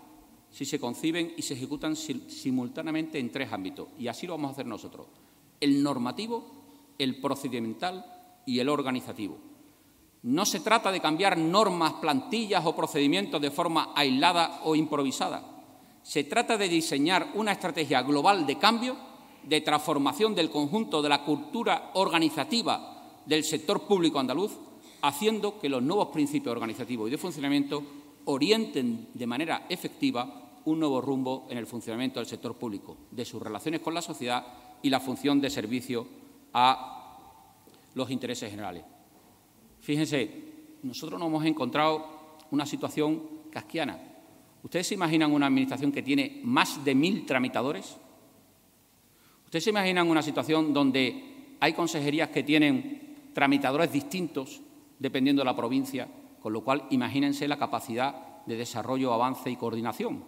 S4: si se conciben y se ejecutan simultáneamente en tres ámbitos, y así lo vamos a hacer nosotros, el normativo, el procedimental y el organizativo. No se trata de cambiar normas, plantillas o procedimientos de forma aislada o improvisada. Se trata de diseñar una estrategia global de cambio de transformación del conjunto de la cultura organizativa del sector público andaluz, haciendo que los nuevos principios organizativos y de funcionamiento orienten de manera efectiva un nuevo rumbo en el funcionamiento del sector público, de sus relaciones con la sociedad y la función de servicio a los intereses generales. Fíjense, nosotros nos hemos encontrado una situación casquiana. ¿Ustedes se imaginan una administración que tiene más de mil tramitadores? ¿Ustedes se imaginan una situación donde hay consejerías que tienen tramitadores distintos dependiendo de la provincia, con lo cual imagínense la capacidad de desarrollo, avance y coordinación?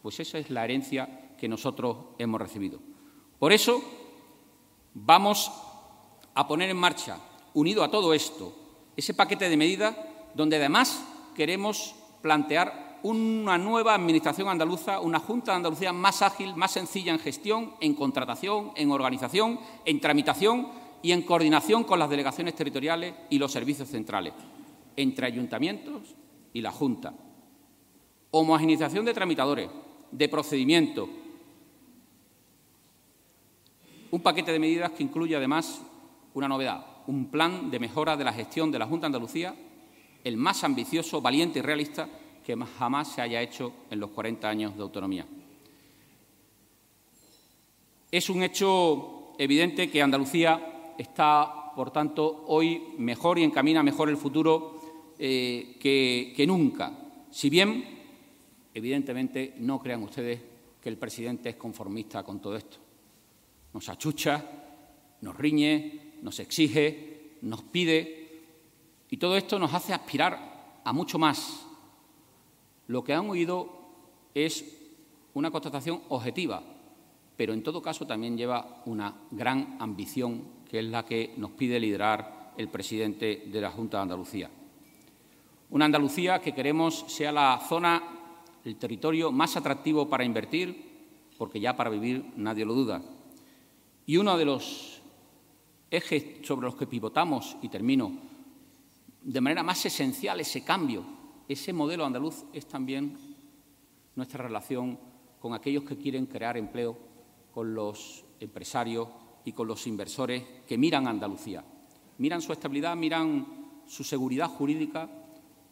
S4: Pues esa es la herencia que nosotros hemos recibido. Por eso vamos a poner en marcha, unido a todo esto, ese paquete de medidas donde además queremos plantear una nueva Administración andaluza, una Junta de Andalucía más ágil, más sencilla en gestión, en contratación, en organización, en tramitación y en coordinación con las delegaciones territoriales y los servicios centrales, entre ayuntamientos y la Junta. Homogeneización de tramitadores, de procedimientos. Un paquete de medidas que incluye además una novedad, un plan de mejora de la gestión de la Junta de Andalucía, el más ambicioso, valiente y realista que jamás se haya hecho en los 40 años de autonomía. Es un hecho evidente que Andalucía está, por tanto, hoy mejor y encamina mejor el futuro eh, que, que nunca. Si bien, evidentemente, no crean ustedes que el presidente es conformista con todo esto. Nos achucha, nos riñe, nos exige, nos pide, y todo esto nos hace aspirar a mucho más, lo que han oído es una constatación objetiva, pero en todo caso también lleva una gran ambición, que es la que nos pide liderar el presidente de la Junta de Andalucía. Una Andalucía que queremos sea la zona, el territorio más atractivo para invertir, porque ya para vivir nadie lo duda. Y uno de los ejes sobre los que pivotamos, y termino, de manera más esencial ese cambio ese modelo andaluz es también nuestra relación con aquellos que quieren crear empleo, con los empresarios y con los inversores que miran a Andalucía. Miran su estabilidad, miran su seguridad jurídica,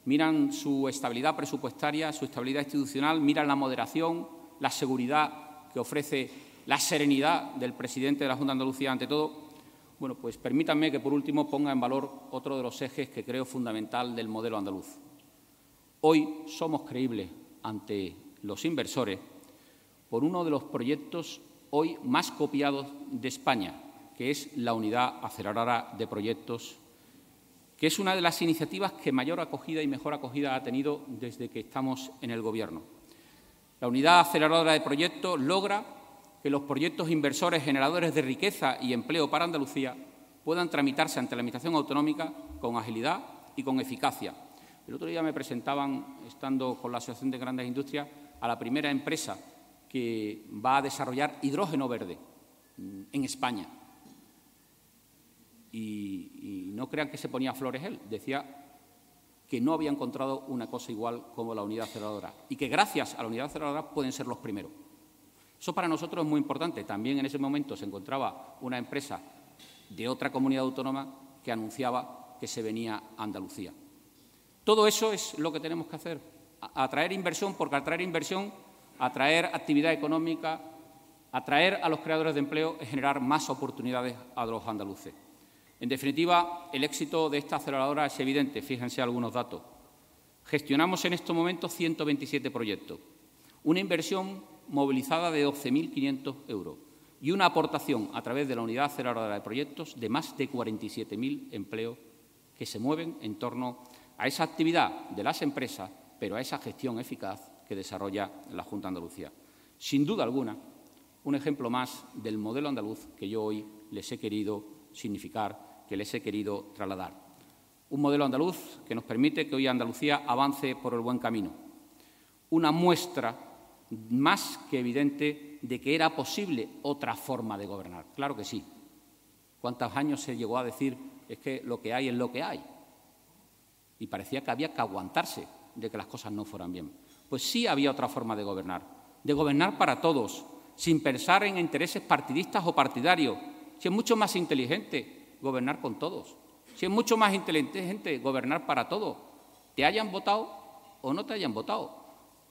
S4: miran su estabilidad presupuestaria, su estabilidad institucional, miran la moderación, la seguridad que ofrece la serenidad del presidente de la Junta de Andalucía ante todo. Bueno, pues permítanme que por último ponga en valor otro de los ejes que creo fundamental del modelo andaluz, Hoy somos creíbles ante los inversores por uno de los proyectos hoy más copiados de España, que es la Unidad Aceleradora de Proyectos, que es una de las iniciativas que mayor acogida y mejor acogida ha tenido desde que estamos en el Gobierno. La Unidad Aceleradora de Proyectos logra que los proyectos inversores generadores de riqueza y empleo para Andalucía puedan tramitarse ante la Administración Autonómica con agilidad y con eficacia. El otro día me presentaban, estando con la Asociación de Grandes Industrias, a la primera empresa que va a desarrollar hidrógeno verde mm, en España. Y, no crean que se ponía flores él, decía que no había encontrado una cosa igual como la unidad aceleradora y que gracias a la unidad aceleradora pueden ser los primeros. Eso para nosotros es muy importante. También en ese momento se encontraba una empresa de otra comunidad autónoma que anunciaba que se venía a Andalucía. Todo eso es lo que tenemos que hacer, atraer inversión, porque atraer inversión, atraer actividad económica, atraer a los creadores de empleo es generar más oportunidades a los andaluces. En definitiva, el éxito de esta aceleradora es evidente. Fíjense algunos datos. Gestionamos en estos momentos 127 proyectos, una inversión movilizada de 12.500 euros y una aportación a través de la unidad aceleradora de proyectos de más de 47.000 empleos que se mueven en torno a esa actividad de las empresas, pero a esa gestión eficaz que desarrolla la Junta de Andalucía. Sin duda alguna, un ejemplo más del modelo andaluz que yo hoy les he querido significar, que les he querido trasladar. Un modelo andaluz que nos permite que hoy Andalucía avance por el buen camino. Una muestra más que evidente de que era posible otra forma de gobernar. Claro que sí. ¿Cuántos años se llegó a decir es que lo que hay es lo que hay? Y parecía que había que aguantarse de que las cosas no fueran bien. Pues sí había otra forma de gobernar, de gobernar para todos, sin pensar en intereses partidistas o partidarios. Si es mucho más inteligente gobernar con todos, si es mucho más inteligente gobernar para todos, te hayan votado o no te hayan votado,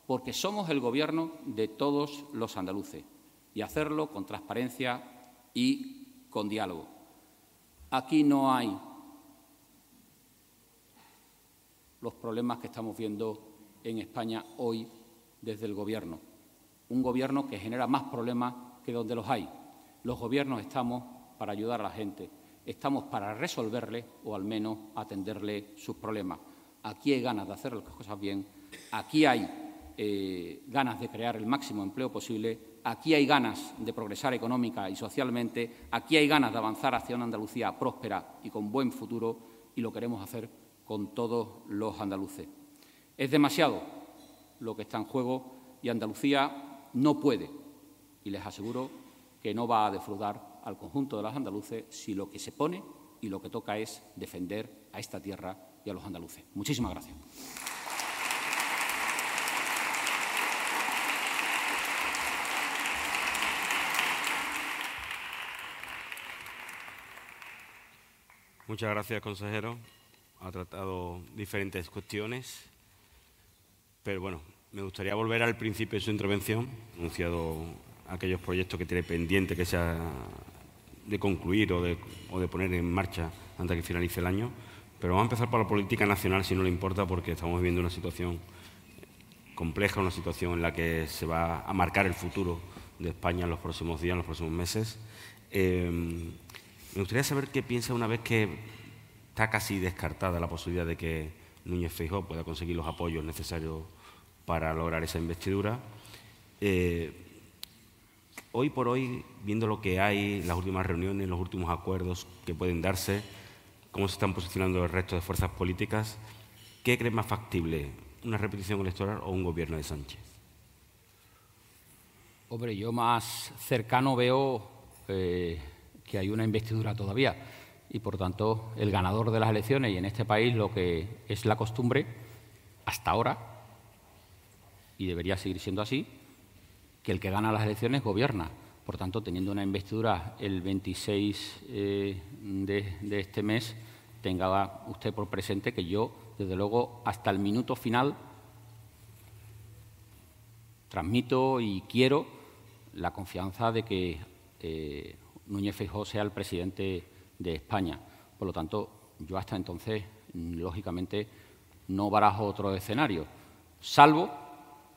S4: porque somos el gobierno de todos los andaluces y hacerlo con transparencia y con diálogo. Aquí no hay los problemas que estamos viendo en España hoy desde el Gobierno. Un Gobierno que genera más problemas que donde los hay. Los Gobiernos estamos para ayudar a la gente, estamos para resolverle o al menos atenderle sus problemas. Aquí hay ganas de hacer las cosas bien, aquí hay eh, ganas de crear el máximo empleo posible, aquí hay ganas de progresar económica y socialmente, aquí hay ganas de avanzar hacia una Andalucía próspera y con buen futuro y lo queremos hacer con todos los andaluces. Es demasiado lo que está en juego y Andalucía no puede, y les aseguro que no va a defraudar al conjunto de los andaluces si lo que se pone y lo que toca es defender a esta tierra y a los andaluces. Muchísimas gracias.
S5: Muchas gracias, consejero ha tratado diferentes cuestiones, pero bueno, me gustaría volver al principio de su intervención, anunciado aquellos proyectos que tiene pendiente que sea de concluir o de, o de poner en marcha antes de que finalice el año. Pero vamos a empezar por la política nacional, si no le importa, porque estamos viviendo una situación compleja, una situación en la que se va a marcar el futuro de España en los próximos días, en los próximos meses. Eh, me gustaría saber qué piensa una vez que está casi descartada la posibilidad de que Núñez Feijóo pueda conseguir los apoyos necesarios para lograr esa investidura. Eh, hoy por hoy, viendo lo que hay, las últimas reuniones, los últimos acuerdos que pueden darse, cómo se están posicionando el resto de fuerzas políticas, ¿qué cree más factible? ¿Una repetición electoral o un gobierno de Sánchez?
S4: Hombre, yo más cercano veo eh, que hay una investidura todavía y, por tanto, el ganador de las elecciones y en este país lo que es la costumbre hasta ahora, y debería seguir siendo así, que el que gana las elecciones gobierna. Por tanto, teniendo una investidura el 26 eh, de, este mes, tenga usted por presente que yo, desde luego, hasta el minuto final, transmito y quiero la confianza de que eh, Núñez Feijóo sea el presidente de España. Por lo tanto, yo hasta entonces, lógicamente, no barajo otro escenario, salvo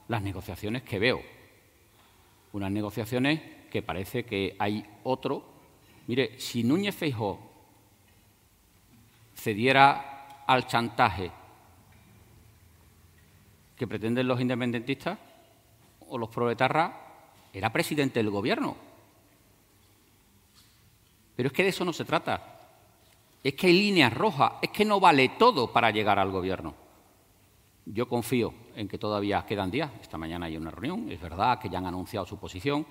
S4: las negociaciones que veo. Unas negociaciones que parece que hay otro. Mire, si Núñez Feijó cediera al chantaje que pretenden los independentistas o los proletarras, era presidente del Gobierno. Pero es que de eso no se trata. Es que hay líneas rojas, es que no vale todo para llegar al Gobierno. Yo confío en que todavía quedan días. Esta mañana hay una reunión, es verdad que ya han anunciado su posición.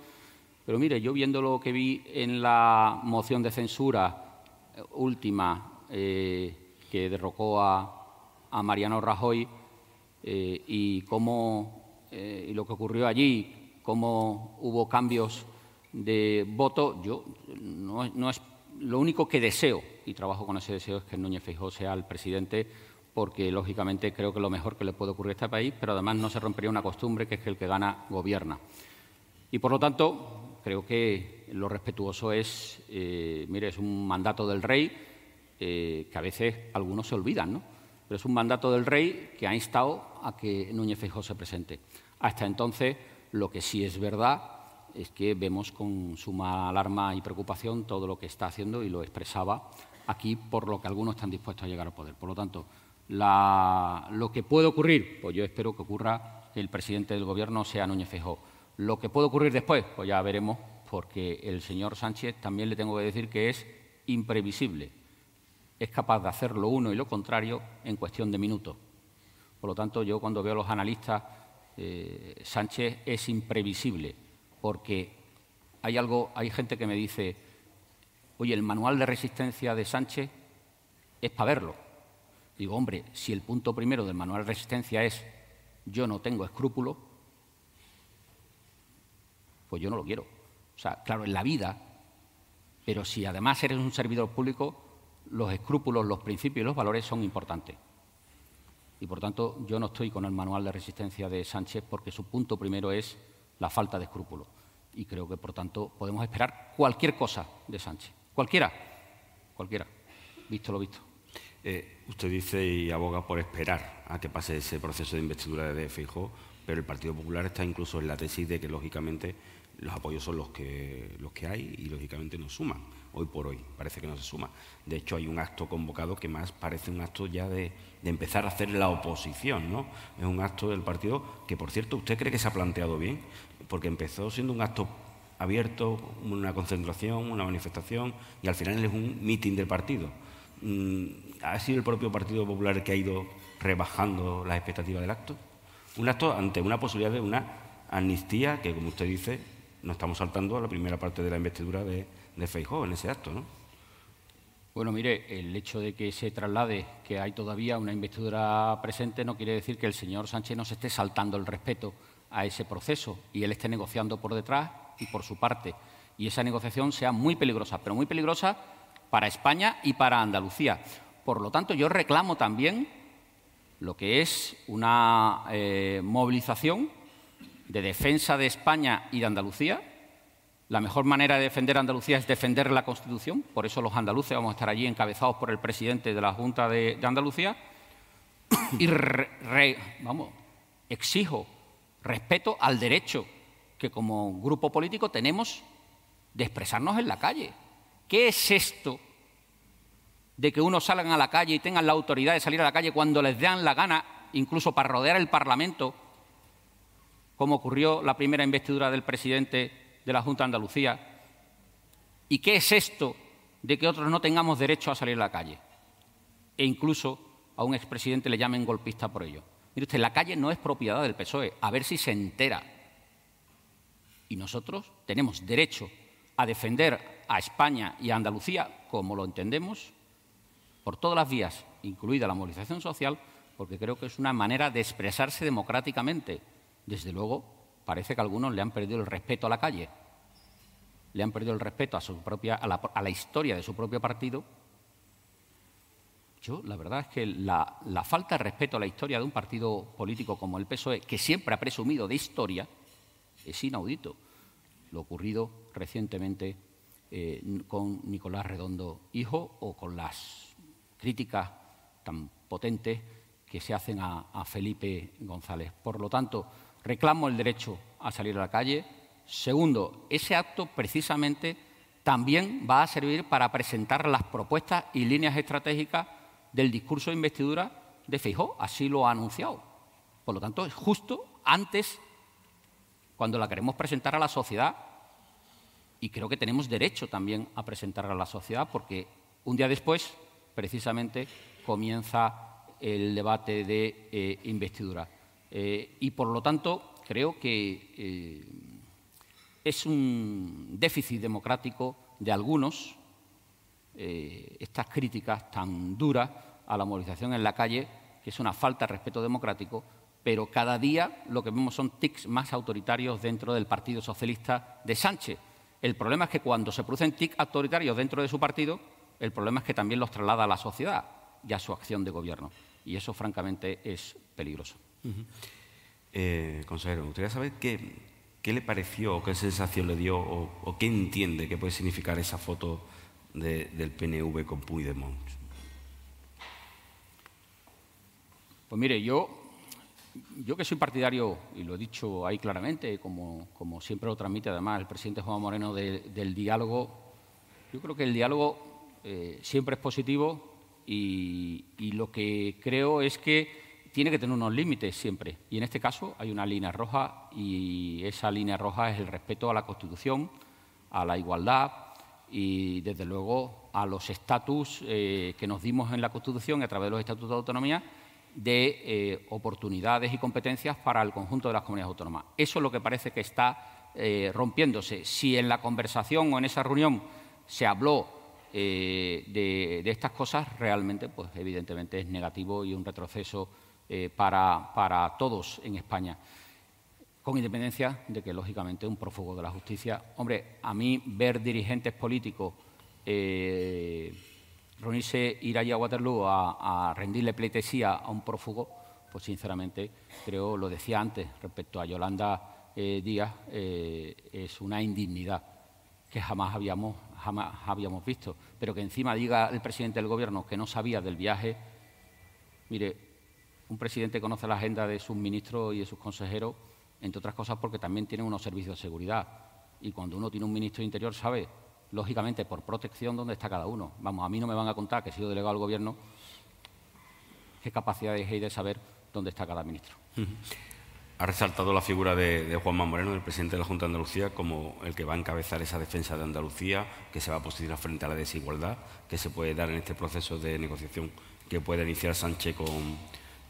S4: Pero mire, yo viendo lo que vi en la moción de censura eh, última eh, que derrocó a, Mariano Rajoy eh, y cómo y lo que ocurrió allí, cómo hubo cambios de voto, yo no, no es lo único que deseo y trabajo con ese deseo es que Núñez Feijóo sea el presidente porque lógicamente creo que es lo mejor que le puede ocurrir a este país, pero además no se rompería una costumbre que es que el que gana gobierna. Y por lo tanto, creo que lo respetuoso es, eh, mire, es un mandato del rey eh, que a veces algunos se olvidan, ¿no? Pero es un mandato del rey que ha instado a que Núñez Feijóo se presente. Hasta entonces, lo que sí es verdad es que vemos con suma alarma y preocupación todo lo que está haciendo y lo expresaba aquí por lo que algunos están dispuestos a llegar al poder. Por lo tanto, lo que puede ocurrir, pues yo espero que ocurra que el presidente del Gobierno sea Núñez Feijóo. Lo que puede ocurrir después, pues ya veremos, porque el señor Sánchez también le tengo que decir que es imprevisible. Es capaz de hacer lo uno y lo contrario en cuestión de minutos. Por lo tanto, yo cuando veo a los analistas, eh, Sánchez es imprevisible, porque hay algo, hay gente que me dice, oye, el manual de resistencia de Sánchez es para verlo. Digo, hombre, si el punto primero del manual de resistencia es yo no tengo escrúpulos, pues yo no lo quiero. O sea, claro, en la vida, pero si además eres un servidor público, los escrúpulos, los principios y los valores son importantes. Y por tanto, yo no estoy con el manual de resistencia de Sánchez porque su punto primero es la falta de escrúpulos. Y creo que, por tanto, podemos esperar cualquier cosa de Sánchez. Cualquiera. Cualquiera. Visto lo visto.
S5: Eh, usted dice y aboga por esperar a que pase ese proceso de investidura de Feijóo, pero el Partido Popular está incluso en la tesis de que, lógicamente, los apoyos son los que, los que hay y, lógicamente, no suman. Hoy por hoy parece que no se suma. De hecho, hay un acto convocado que más parece un acto ya de, empezar a hacer la oposición, ¿no? Es un acto del partido que, por cierto, ¿usted cree que se ha planteado bien? Porque empezó siendo un acto abierto, una concentración, una manifestación, y al final es un mitin del partido. Mm, ¿Ha sido el propio Partido Popular el que ha ido rebajando las expectativas del acto? Un acto ante una posibilidad de una amnistía que, como usted dice, no estamos saltando a la primera parte de la investidura de, de Feijóo en ese acto, ¿no?
S4: Bueno, mire, el hecho de que se traslade que hay todavía una investidura presente no quiere decir que el señor Sánchez no se esté saltando el respeto a ese proceso y él esté negociando por detrás y por su parte. Y esa negociación sea muy peligrosa, pero muy peligrosa para España y para Andalucía. Por lo tanto, yo reclamo también lo que es una eh, movilización de defensa de España y de Andalucía. La mejor manera de defender Andalucía es defender la Constitución, por eso los andaluces vamos a estar allí encabezados por el presidente de la Junta de, Andalucía. Y vamos, exijo respeto al derecho que como grupo político tenemos de expresarnos en la calle. ¿Qué es esto de que unos salgan a la calle y tengan la autoridad de salir a la calle cuando les dan la gana, incluso para rodear el Parlamento, como ocurrió la primera investidura del presidente de la Junta de Andalucía? ¿Y qué es esto de que otros no tengamos derecho a salir a la calle? E incluso a un expresidente le llamen golpista por ello. Mire usted, la calle no es propiedad del PSOE, a ver si se entera y nosotros tenemos derecho a defender a España y a Andalucía como lo entendemos, por todas las vías, incluida la movilización social, porque creo que es una manera de expresarse democráticamente. Desde luego, parece que algunos le han perdido el respeto a la calle, le han perdido el respeto a, su propia, a, la, historia de su propio partido. Yo, la verdad es que la, falta de respeto a la historia de un partido político como el PSOE, que siempre ha presumido de historia, es inaudito lo ocurrido recientemente eh, con Nicolás Redondo Hijo o con las críticas tan potentes que se hacen a, Felipe González. Por lo tanto, reclamo el derecho a salir a la calle, Segundo, ese acto precisamente también va a servir para presentar las propuestas y líneas estratégicas del discurso de investidura de Feijó, así lo ha anunciado. Por lo tanto, es justo antes, cuando la queremos presentar a la sociedad, y creo que tenemos derecho también a presentarla a la sociedad, porque un día después, precisamente, comienza el debate de eh, investidura. Eh, y, por lo tanto, creo que eh, es un déficit democrático de algunos estas críticas tan duras a la movilización en la calle, que es una falta de respeto democrático, pero cada día lo que vemos son tics más autoritarios dentro del Partido Socialista de Sánchez. El problema es que cuando se producen tics autoritarios dentro de su partido, el problema es que también los traslada a la sociedad y a su acción de gobierno. Y eso, francamente, es peligroso.
S5: Eh, consejero, me gustaría saber qué, le pareció, qué sensación le dio, o, qué entiende que puede significar esa foto del PNV con Puigdemont.
S4: Pues mire, yo, yo que soy partidario, y lo he dicho ahí claramente, como, siempre lo transmite además el presidente Juan Moreno, del diálogo, yo creo que el diálogo eh, siempre es positivo y, lo que creo es que tiene que tener unos límites siempre. Y en este caso hay una línea roja y esa línea roja es el respeto a la Constitución, a la igualdad y, desde luego, a los estatus eh, que nos dimos en la Constitución a través de los estatutos de autonomía de eh, oportunidades y competencias para el conjunto de las comunidades autónomas. Eso es lo que parece que está eh, rompiéndose. Si en la conversación o en esa reunión se habló eh, de, estas cosas, realmente, pues evidentemente es negativo y un retroceso para, para, todos en España. Con independencia de que, lógicamente, un prófugo de la justicia. Hombre, a mí ver dirigentes políticos reunirse, ir allí a Waterloo a, rendirle pleitesía a un prófugo, pues sinceramente creo, lo decía antes respecto a Yolanda eh, Díaz, eh, es una indignidad que jamás habíamos, jamás habíamos visto. Pero que encima diga el presidente del Gobierno que no sabía del viaje, mire, un presidente conoce la agenda de sus ministros y de sus consejeros, entre otras cosas porque también tienen unos servicios de seguridad. Y cuando uno tiene un ministro de Interior sabe lógicamente, por protección, dónde está cada uno. Vamos, a mí no me van a contar, que he sido delegado del Gobierno, qué capacidades hay de saber dónde está cada ministro.
S5: Ha resaltado la figura de, Juanma Moreno, del presidente de la Junta de Andalucía, como el que va a encabezar esa defensa de Andalucía, que se va a posicionar frente a la desigualdad que se puede dar en este proceso de negociación que puede iniciar Sánchez con,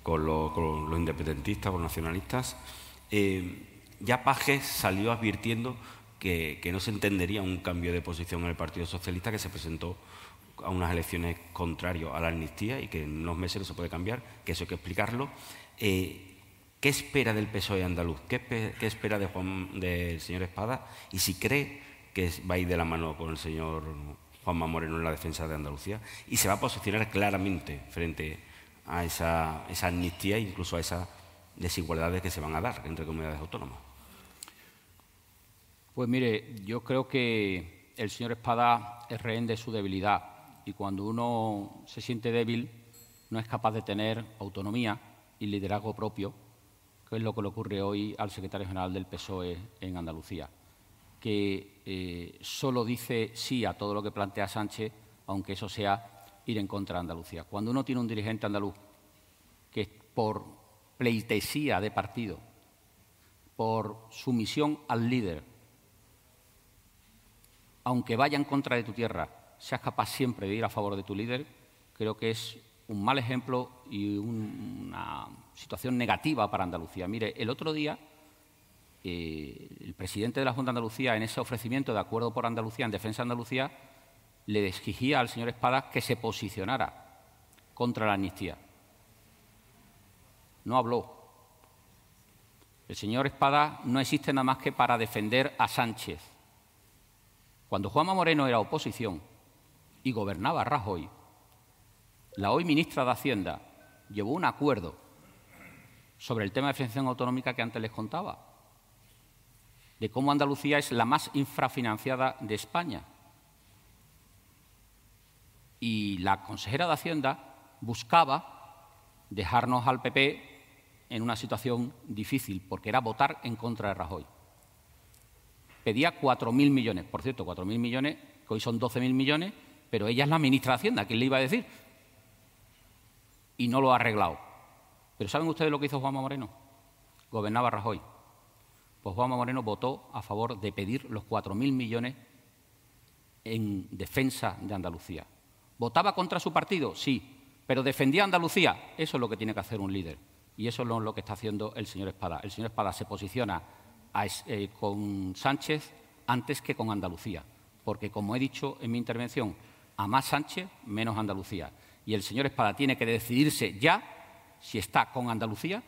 S5: los independentistas, con los nacionalistas. Eh, ya Pajes salió advirtiendo que, no se entendería un cambio de posición en el Partido Socialista que se presentó a unas elecciones contrarias a la amnistía y que en unos meses no se puede cambiar, que eso hay que explicarlo. Eh, ¿Qué espera del PSOE andaluz? ¿Qué, espera de Juan, del señor Espada? Y si cree que va a ir de la mano con el señor Juanma Moreno en la defensa de Andalucía y se va a posicionar claramente frente a esa, esa amnistía e incluso a esas desigualdades que se van a dar entre comunidades autónomas.
S4: Pues mire, yo creo que el señor Espada es rehén de su debilidad y cuando uno se siente débil no es capaz de tener autonomía y liderazgo propio, que es lo que le ocurre hoy al secretario general del PSOE en Andalucía, que eh, solo dice sí a todo lo que plantea Sánchez, aunque eso sea ir en contra de Andalucía. Cuando uno tiene un dirigente andaluz que por pleitesía de partido, por sumisión al líder, aunque vaya en contra de tu tierra, seas capaz siempre de ir a favor de tu líder, creo que es un mal ejemplo y una situación negativa para Andalucía. Mire, el otro día eh, el presidente de la Junta de Andalucía, en ese ofrecimiento de acuerdo por Andalucía, en defensa de Andalucía, le exigía al señor Espada que se posicionara contra la amnistía. No habló. El señor Espada no existe nada más que para defender a Sánchez cuando Juanma Moreno era oposición y gobernaba Rajoy, la hoy ministra de Hacienda llevó un acuerdo sobre el tema de financiación autonómica que antes les contaba, de cómo Andalucía es la más infrafinanciada de España. Y la consejera de Hacienda buscaba dejarnos al PP en una situación difícil, porque era votar en contra de Rajoy. pedía 4.000 millones. Por cierto, 4.000 millones, que hoy son 12.000 millones, pero ella es la ministra de Hacienda, ¿quién le iba a decir? Y no lo ha arreglado. Pero ¿saben ustedes lo que hizo Juanma Moreno? Gobernaba Rajoy. Pues Juanma Moreno votó a favor de pedir los 4.000 millones en defensa de Andalucía. ¿Votaba contra su partido? Sí. ¿Pero defendía a Andalucía? Eso es lo que tiene que hacer un líder. Y eso es lo que está haciendo el señor Espada. El señor Espada se posiciona eh, con Sánchez antes que con Andalucía. Porque, como he dicho en mi intervención, a más Sánchez, menos Andalucía. Y el señor Espada tiene que decidirse ya si está con Andalucía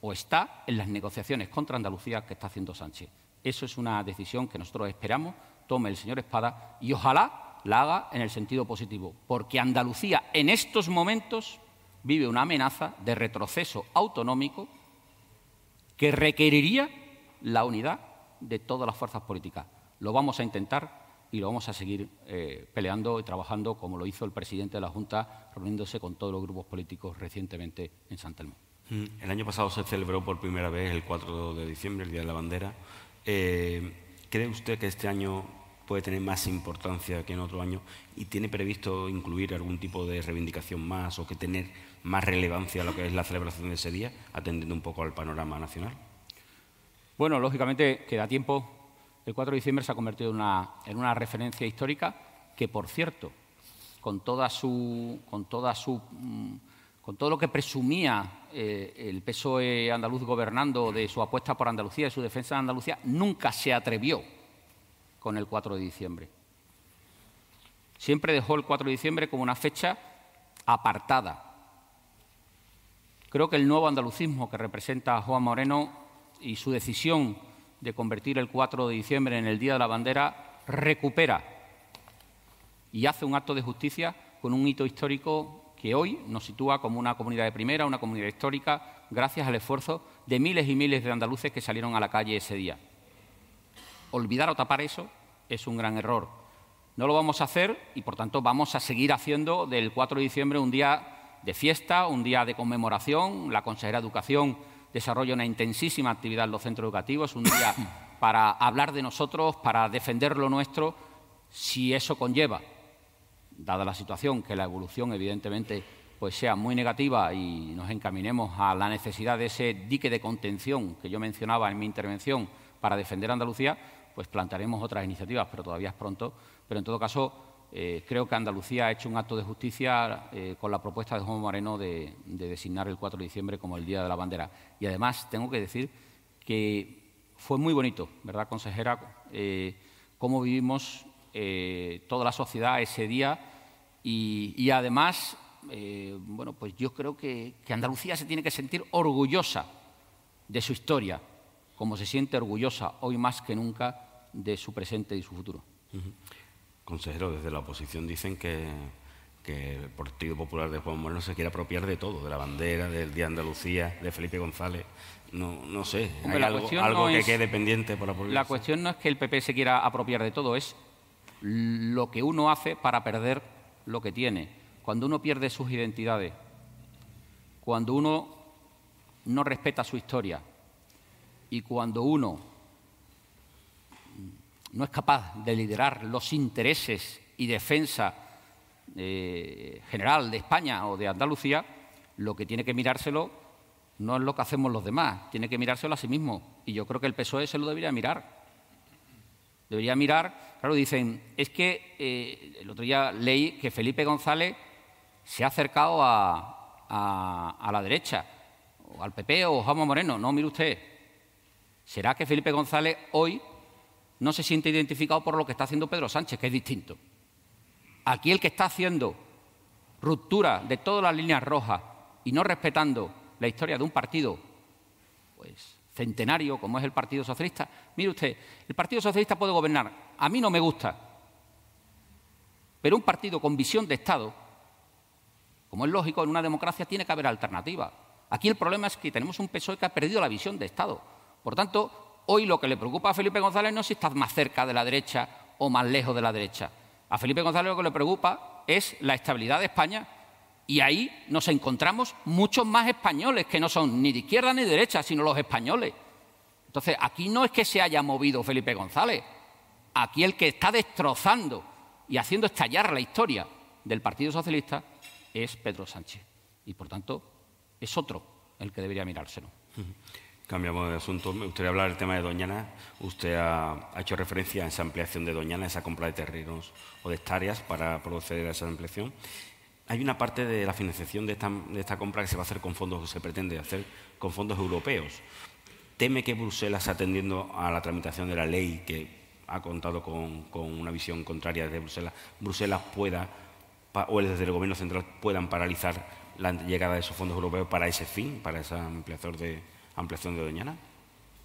S4: o está en las negociaciones contra Andalucía que está haciendo Sánchez. Eso es una decisión que nosotros esperamos tome el señor Espada y ojalá la haga en el sentido positivo, porque Andalucía en estos momentos vive una amenaza de retroceso autonómico que requeriría la unidad de todas las fuerzas políticas. Lo vamos a intentar y lo vamos a seguir eh, peleando y trabajando como lo hizo el presidente de la Junta, reuniéndose con todos los grupos políticos recientemente en San Telmo.
S5: Mm, el año pasado se celebró por primera vez el 4 de diciembre, el Día de la Bandera. Eh, ¿Cree usted que este año puede tener más importancia que en otro año y tiene previsto incluir algún tipo de reivindicación más o que tener más relevancia a lo que es la celebración de ese día, atendiendo un poco al panorama nacional?
S4: Bueno, lógicamente queda tiempo. El 4 de diciembre se ha convertido en una, en una referencia histórica que, por cierto, con toda su, con toda su mm, con todo lo que presumía eh, el PSOE andaluz gobernando de su apuesta por Andalucía, de su defensa de Andalucía, nunca se atrevió con el 4 de diciembre. Siempre dejó el 4 de diciembre como una fecha apartada. Creo que el nuevo andalucismo que representa Juan Moreno y su decisión de convertir el 4 de diciembre en el Día de la Bandera recupera y hace un acto de justicia con un hito histórico que hoy nos sitúa como una comunidad de primera, una comunidad histórica, gracias al esfuerzo de miles y miles de andaluces que salieron a la calle ese día. Olvidar o tapar eso es un gran error. No lo vamos a hacer y, por tanto, vamos a seguir haciendo del 4 de diciembre un día de fiesta, un día de conmemoración. La Consejera de Educación desarrolla una intensísima actividad en los centros educativos, un día para hablar de nosotros, para defender lo nuestro, si eso conlleva, dada la situación, que la evolución evidentemente pues sea muy negativa y nos encaminemos a la necesidad de ese dique de contención que yo mencionaba en mi intervención para defender Andalucía, pues plantearemos otras iniciativas, pero todavía es pronto. Pero en todo caso, eh, creo que Andalucía ha hecho un acto de justicia eh, con la propuesta de Juan Moreno de, designar el 4 de diciembre como el Día de la Bandera. Y además tengo que decir que fue muy bonito, ¿verdad, consejera?, eh, cómo vivimos toda la sociedad ese día y, además, bueno, pues yo creo que Andalucía se tiene que sentir orgullosa de su historia, como se siente orgullosa hoy más que nunca de su presente y su futuro.
S5: Consejero, desde la oposición dicen que, el Partido Popular de Juan Moreno se quiere apropiar de todo, de la bandera, del Día de Andalucía, de Felipe González. No, no sé, ¿hay algo, que quede pendiente por
S4: la La cuestión no es que el PP se quiera apropiar de todo, es lo que uno hace para perder lo que tiene. Cuando uno pierde sus identidades, cuando uno no respeta su historia, y cuando uno no es capaz de liderar los intereses y defensa eh, general de España o de Andalucía, lo que tiene que mirárselo no es lo que hacemos los demás, tiene que mirárselo a sí mismo. Y yo creo que el PSOE se lo debería mirar. Debería mirar, claro, dicen, es que eh, el otro día leí que Felipe González se ha acercado a, a la derecha, o al PP o Jaume Moreno. No, mire usted, ¿Será que Felipe González hoy no se siente identificado por lo que está haciendo Pedro Sánchez, que es distinto? Aquí el que está haciendo ruptura de todas las líneas rojas y no respetando la historia de un partido pues centenario como es el Partido Socialista. Mire usted, el Partido Socialista puede gobernar. A mí no me gusta. Pero un partido con visión de Estado, como es lógico en una democracia, tiene que haber alternativa. Aquí el problema es que tenemos un PSOE que ha perdido la visión de Estado. Por tanto, hoy lo que le preocupa a Felipe González no es si está más cerca de la derecha o más lejos de la derecha. A Felipe González lo que le preocupa es la estabilidad de España y ahí nos encontramos muchos más españoles que no son ni de izquierda ni de derecha, sino los españoles. Entonces, aquí no es que se haya movido Felipe González, aquí el que está destrozando y haciendo estallar la historia del Partido Socialista es Pedro Sánchez. Y, por tanto, es otro el que debería mirárselo.
S5: Cambiamos de asunto. Me gustaría hablar del tema de Doñana. Usted ha, hecho referencia a esa ampliación de Doñana, esa compra de terrenos o de hectáreas para proceder a esa ampliación. Hay una parte de la financiación de esta, compra que se va a hacer con fondos, que se pretende hacer con fondos europeos. ¿Teme que Bruselas, atendiendo a la tramitación de la ley que ha contado con, una visión contraria desde Bruselas, Bruselas pueda, o desde el Gobierno central, puedan paralizar la llegada de esos fondos europeos para ese fin, para esa ampliación de, ampliación de Doñana?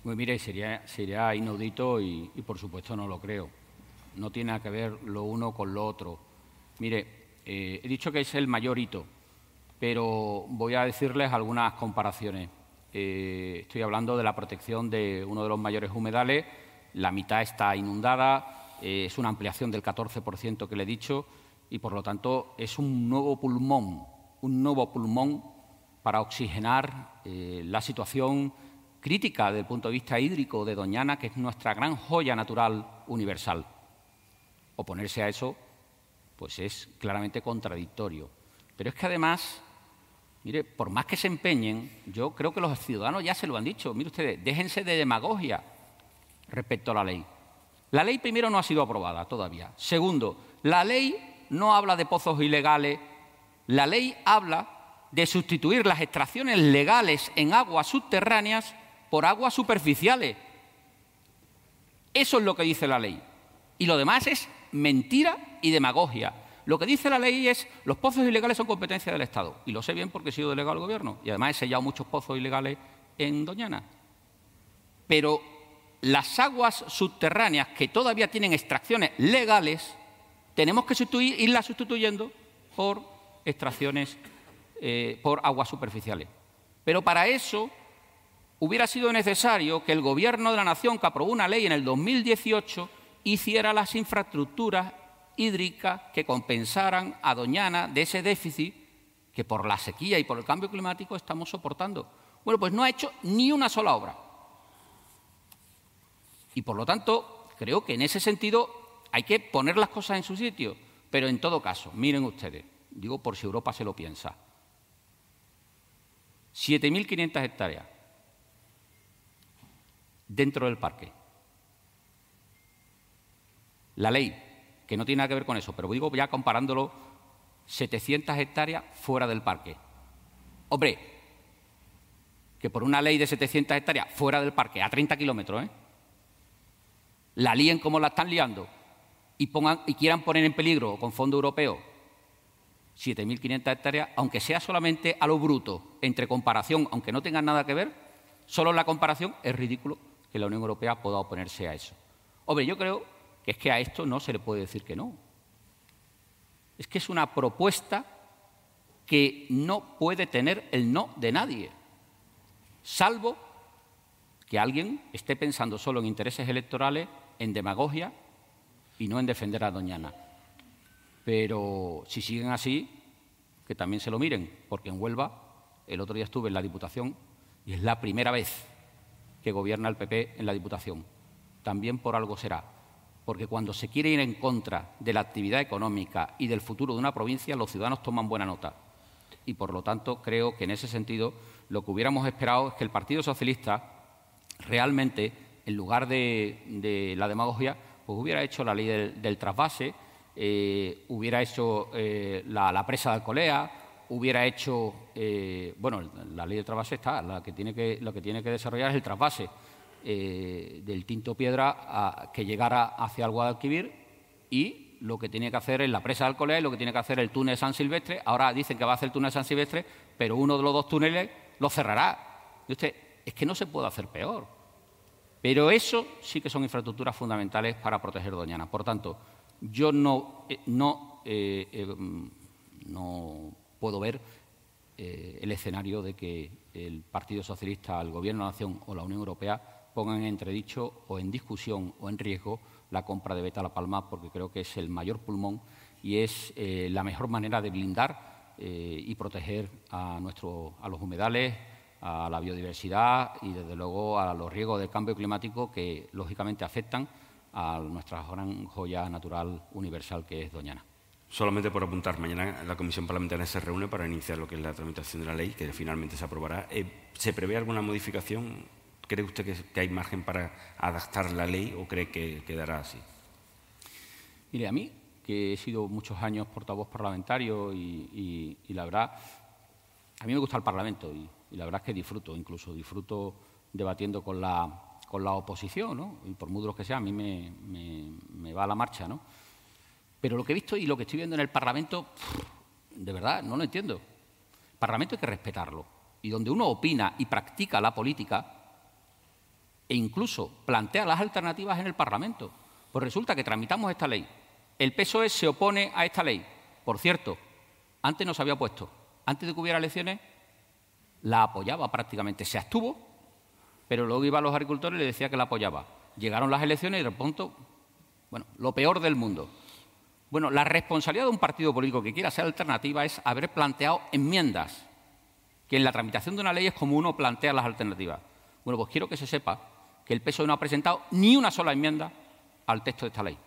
S4: Pues mire, sería, sería inaudito y, por supuesto no lo creo. No tiene que ver lo uno con lo otro. Mire, eh, he dicho que es el mayor hito, pero voy a decirles algunas comparaciones. Eh, estoy hablando de la protección de uno de los mayores humedales, la mitad está inundada, eh, es una ampliación del 14% que le he dicho y, por lo tanto, es un nuevo pulmón, un nuevo pulmón para oxigenar la situación crítica desde el punto de vista hídrico de Doñana, que es nuestra gran joya natural universal. Oponerse a eso pues es claramente contradictorio. Pero es que además, mire, por más que se empeñen, yo creo que los ciudadanos ya se lo han dicho. Mire ustedes, déjense de demagogia respecto a la ley. La ley primero no ha sido aprobada todavía. Segundo, la ley no habla de pozos ilegales, la ley habla de sustituir las extracciones legales en aguas subterráneas por aguas superficiales. Eso es lo que dice la ley. Y lo demás es mentira y demagogia. Lo que dice la ley es los pozos ilegales son competencia del Estado. Y lo sé bien porque he sido delegado del Gobierno. Y además he sellado muchos pozos ilegales en Doñana. Pero las aguas subterráneas que todavía tienen extracciones legales, tenemos que irlas sustituyendo por extracciones eh, por aguas superficiales. Pero para eso hubiera sido necesario que el Gobierno de la Nación, que aprobó una ley en el 2018, hiciera las infraestructuras hídricas que compensaran a Doñana de ese déficit que por la sequía y por el cambio climático estamos soportando. Bueno, pues no ha hecho ni una sola obra. Y por lo tanto, creo que en ese sentido hay que poner las cosas en su sitio. Pero en todo caso, miren ustedes, digo por si Europa se lo piensa, 7.500 hectáreas dentro del parque la ley, que no tiene nada que ver con eso, pero digo ya comparándolo, 700 hectáreas fuera del parque. Hombre, que por una ley de 700 hectáreas fuera del parque, a 30 kilómetros, ¿eh? la líen como la están liando y, pongan, y quieran poner en peligro con fondo europeo 7.500 hectáreas, aunque sea solamente a lo bruto, entre comparación, aunque no tengan nada que ver, solo la comparación es ridículo que la Unión Europea pueda oponerse a eso. Hombre, yo creo que es que a esto no se le puede decir que no. Es que es una propuesta que no puede tener el no de nadie, salvo que alguien esté pensando solo en intereses electorales, en demagogia y no en defender a Doñana. Pero si siguen así, que también se lo miren, porque en Huelva el otro día estuve en la Diputación y es la primera vez que gobierna el PP en la Diputación. También por algo será porque cuando se quiere ir en contra de la actividad económica y del futuro de una provincia, los ciudadanos toman buena nota. Y, por lo tanto, creo que en ese sentido lo que hubiéramos esperado es que el Partido Socialista realmente, en lugar de, la demagogia, pues hubiera hecho la ley del, trasvase, eh, hubiera hecho eh, la, presa de Alcolea, hubiera hecho, eh, bueno, la ley del trasvase está, la que tiene que, lo que tiene que desarrollar es el trasvase del Tinto Piedra que llegara hacia el Guadalquivir y lo que tiene que hacer es la presa de Alcolea y lo que tiene que hacer el túnel San Silvestre. Ahora dicen que va a hacer el túnel San Silvestre, pero uno de los dos túneles lo cerrará. Y es que no se puede hacer peor. Pero eso sí que son infraestructuras fundamentales para proteger Doñana. Por tanto, yo no, eh, eh, no puedo ver el escenario de que el Partido Socialista, el Gobierno de la Nación o la Unión Europea pongan en entredicho o en discusión o en riesgo la compra de Beta La Palma, porque creo que es el mayor pulmón y es eh, la mejor manera de blindar eh, y proteger a, nuestro, a los humedales, a la biodiversidad y, desde luego, a los riesgos del cambio climático que, lógicamente, afectan a nuestra gran joya natural universal que es Doñana.
S5: Solamente por apuntar, mañana la Comisión Parlamentaria se reúne para iniciar lo que es la tramitación de la ley, que finalmente se aprobará. Eh, ¿Se prevé alguna modificación? ¿Cree usted que, hay margen para adaptar la ley o cree que quedará así?
S4: Mire, a mí, que he sido muchos años portavoz parlamentario y, la verdad, a mí me gusta el Parlamento y, la verdad es que disfruto, incluso disfruto debatiendo con la, con la oposición, ¿no? Y por muy que sea, a mí me, me va a la marcha, ¿no? Pero lo que he visto y lo que estoy viendo en el Parlamento, de verdad, no lo entiendo. El Parlamento hay que respetarlo. Y donde uno opina y practica la política, e incluso plantea las alternativas en el Parlamento, pues resulta que tramitamos esta ley. El PSOE se opone a esta ley. Por cierto, antes no se había puesto. Antes de que hubiera elecciones, la apoyaba prácticamente. Se abstuvo, pero luego iba a los agricultores y le decía que la apoyaba. Llegaron las elecciones y de pronto, bueno, lo peor del mundo. Bueno, la responsabilidad de un partido político que quiera ser alternativa es haber planteado enmiendas, que en la tramitación de una ley es como uno plantea las alternativas. Bueno, pues quiero que se sepa que el PSOE no ha presentado ni una sola enmienda al texto de esta ley.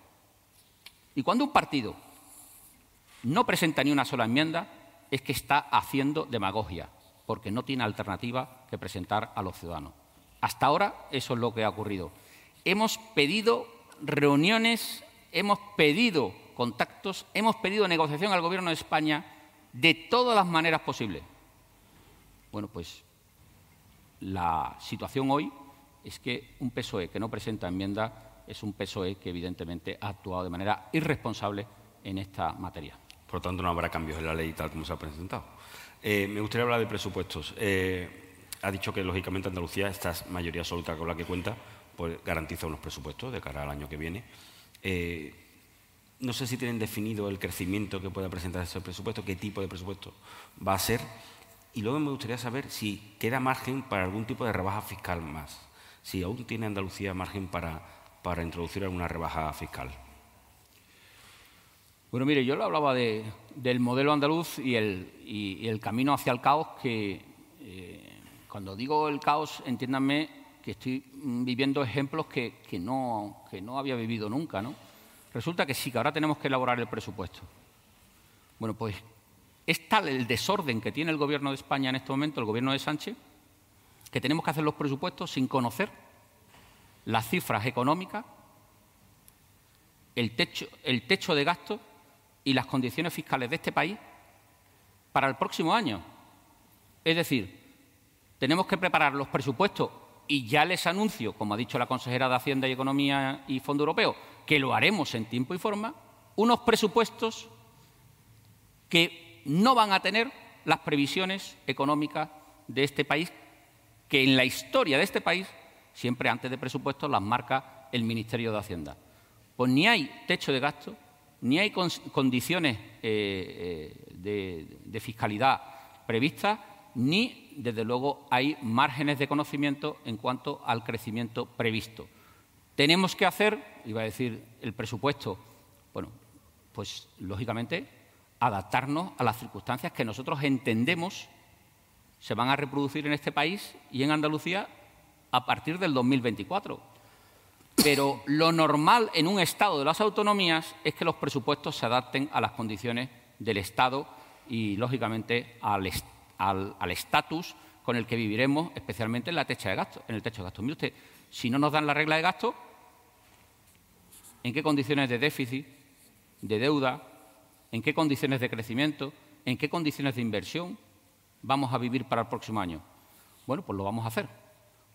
S4: Y cuando un partido no presenta ni una sola enmienda, es que está haciendo demagogia, porque no tiene alternativa que presentar a los ciudadanos. Hasta ahora eso es lo que ha ocurrido. Hemos pedido reuniones, hemos pedido contactos, hemos pedido negociación al Gobierno de España de todas las maneras posibles. Bueno, pues la situación hoy es que un PSOE que no presenta enmienda es un PSOE que evidentemente ha actuado de manera irresponsable en esta materia.
S5: Por lo tanto, no habrá cambios en la ley tal como se ha presentado. Eh, me gustaría hablar de presupuestos. Eh, ha dicho que, lógicamente, Andalucía, esta mayoría absoluta con la que cuenta, pues garantiza unos presupuestos de cara al año que viene. Eh, no sé si tienen definido el crecimiento que pueda presentar ese presupuesto, qué tipo de presupuesto va a ser. Y luego me gustaría saber si queda margen para algún tipo de rebaja fiscal más. Si aún tiene Andalucía margen para, para introducir alguna rebaja fiscal.
S4: Bueno, mire, yo le hablaba del modelo andaluz y el, camino hacia el caos, que eh, cuando digo el caos, entiéndanme que estoy viviendo ejemplos que, que, no, que no había vivido nunca, ¿no? Resulta que sí, que ahora tenemos que elaborar el presupuesto. Bueno, pues es tal el desorden que tiene el Gobierno de España en este momento, el Gobierno de Sánchez, que tenemos que hacer los presupuestos sin conocer las cifras económicas, el techo, el techo de gasto y las condiciones fiscales de este país para el próximo año. Es decir, tenemos que preparar los presupuestos y ya les anuncio, como ha dicho la consejera de Hacienda y Economía y Fondo Europeo, que lo haremos en tiempo y forma, unos presupuestos que no van a tener las previsiones económicas de este país, que en la historia de este país, siempre antes de presupuestos, las marca el Ministerio de Hacienda. Pues ni hay techo de gasto, ni hay condiciones eh, eh, de fiscalidad previstas, ni, desde luego, hay márgenes de conocimiento en cuanto al crecimiento previsto. Tenemos que hacer, iba a decir, el presupuesto, bueno, pues lógicamente adaptarnos a las circunstancias que nosotros entendemos se van a reproducir en este país y en Andalucía a partir del 2024. Pero lo normal en un Estado de las autonomías es que los presupuestos se adapten a las condiciones del Estado y, lógicamente, al Estado al estatus con el que viviremos, especialmente en la techa de gasto, en el techo de gasto. Mire usted, si no nos dan la regla de gasto, ¿en qué condiciones de déficit, de deuda, en qué condiciones de crecimiento, en qué condiciones de inversión vamos a vivir para el próximo año? Bueno, pues lo vamos a hacer.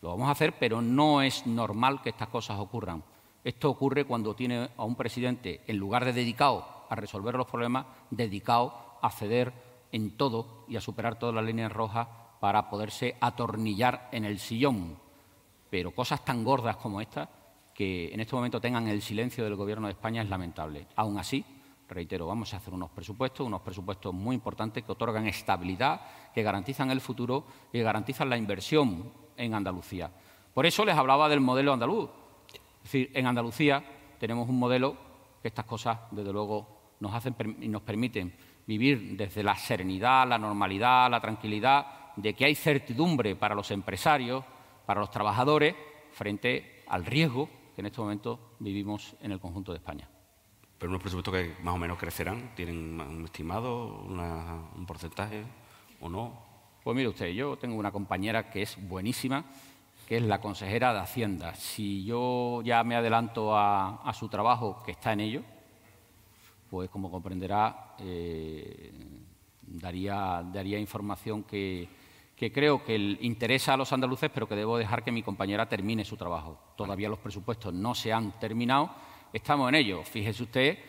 S4: Lo vamos a hacer, pero no es normal que estas cosas ocurran. Esto ocurre cuando tiene a un presidente, en lugar de dedicado a resolver los problemas, dedicado a ceder en todo y a superar todas las líneas rojas para poderse atornillar en el sillón. Pero cosas tan gordas como estas, que en este momento tengan el silencio del Gobierno de España, es lamentable. Aún así, reitero, vamos a hacer unos presupuestos, unos presupuestos muy importantes que otorgan estabilidad, que garantizan el futuro y que garantizan la inversión en Andalucía. Por eso les hablaba del modelo andaluz. Es decir, en Andalucía tenemos un modelo que estas cosas, desde luego, nos hacen y nos permiten vivir desde la serenidad, la normalidad, la tranquilidad de que hay certidumbre para los empresarios, para los trabajadores, frente al riesgo que en este momento vivimos en el conjunto de España.
S5: Pero unos presupuestos que más o menos crecerán, ¿tienen un estimado, un porcentaje o no?
S4: Pues mire usted, yo tengo una compañera que es buenísima, que es la consejera de Hacienda. Si yo ya me adelanto a, su trabajo, que está en ello, pues como comprenderá, eh, daría, daría información que, creo que interesa a los andaluces, pero que debo dejar que mi compañera termine su trabajo. Todavía los presupuestos no se han terminado, estamos en ello. Fíjese usted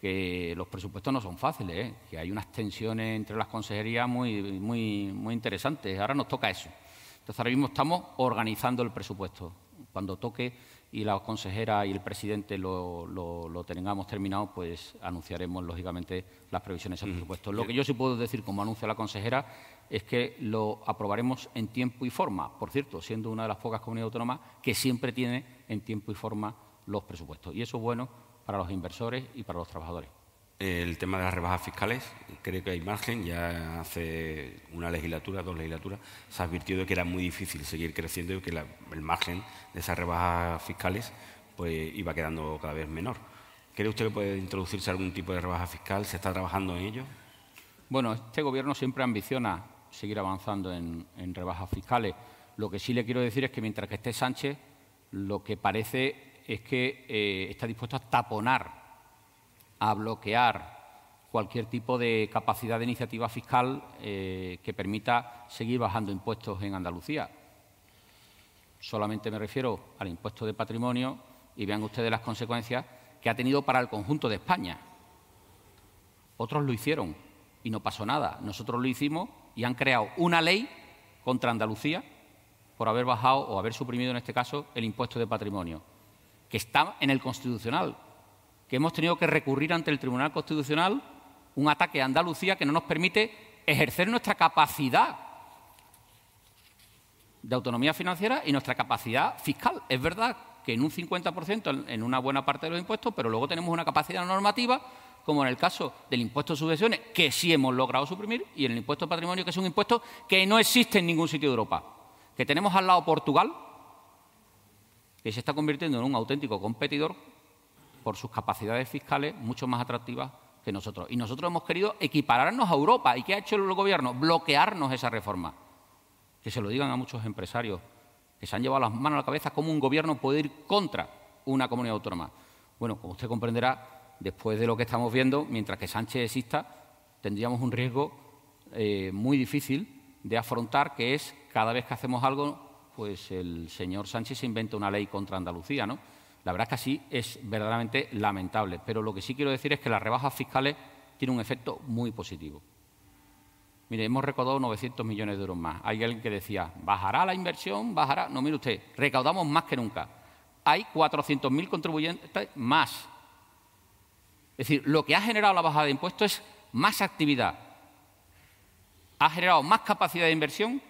S4: que los presupuestos no son fáciles, ¿eh? que hay unas tensiones entre las consejerías muy, muy, muy interesantes. Ahora nos toca eso. Entonces, ahora mismo estamos organizando el presupuesto. Cuando toque y la consejera y el presidente lo, tengamos terminado, pues anunciaremos, lógicamente, las previsiones del presupuesto. Lo que yo sí puedo decir, como anuncia la consejera, es que lo aprobaremos en tiempo y forma. Por cierto, siendo una de las pocas comunidades autónomas que siempre tiene en tiempo y forma los presupuestos. Y eso es bueno para los inversores y para los trabajadores.
S5: El tema de las rebajas fiscales, creo que hay margen. Ya hace una legislatura, dos legislaturas, se ha advirtió de que era muy difícil seguir creciendo y que el margen de esas rebajas fiscales pues, iba quedando cada vez menor. ¿Cree usted que puede introducirse algún tipo de rebaja fiscal? ¿Se está trabajando en ello?
S4: Bueno, este Gobierno siempre ambiciona seguir avanzando en, rebajas fiscales. Lo que sí le quiero decir es que mientras que esté Sánchez, lo que parece es que eh, está dispuesto a taponar a bloquear cualquier tipo de capacidad de iniciativa fiscal eh, que permita seguir bajando impuestos en Andalucía. Solamente me refiero al impuesto de patrimonio y vean ustedes las consecuencias que ha tenido para el conjunto de España. Otros lo hicieron y no pasó nada. Nosotros lo hicimos y han creado una ley contra Andalucía por haber bajado o haber suprimido en este caso el impuesto de patrimonio, que está en el Constitucional, que hemos tenido que recurrir ante el Tribunal Constitucional un ataque a Andalucía que no nos permite ejercer nuestra capacidad de autonomía financiera y nuestra capacidad fiscal. Es verdad que en un 50% en una buena parte de los impuestos, pero luego tenemos una capacidad normativa, como en el caso del impuesto de subvenciones, que sí hemos logrado suprimir, y el impuesto de patrimonio, que es un impuesto que no existe en ningún sitio de Europa. Que tenemos al lado Portugal, que se está convirtiendo en un auténtico competidor por sus capacidades fiscales mucho más atractivas que nosotros. Y nosotros hemos querido equipararnos a Europa. ¿Y qué ha hecho el Gobierno? Bloquearnos esa reforma. Que se lo digan a muchos empresarios que se han llevado las manos a la cabeza cómo un Gobierno puede ir contra una comunidad autónoma. Bueno, como usted comprenderá, después de lo que estamos viendo, mientras que Sánchez exista, tendríamos un riesgo eh, muy difícil de afrontar, que es cada vez que hacemos algo, pues el señor Sánchez inventa una ley contra Andalucía, ¿no? La verdad es que así es verdaderamente lamentable. Pero lo que sí quiero decir es que las rebajas fiscales tienen un efecto muy positivo. Mire, hemos recaudado 900 millones de euros más. Hay alguien que decía, ¿bajará la inversión? ¿Bajará? No, mire usted, recaudamos más que nunca. Hay 400.000 contribuyentes más. Es decir, lo que ha generado la bajada de impuestos es más actividad, ha generado más capacidad de inversión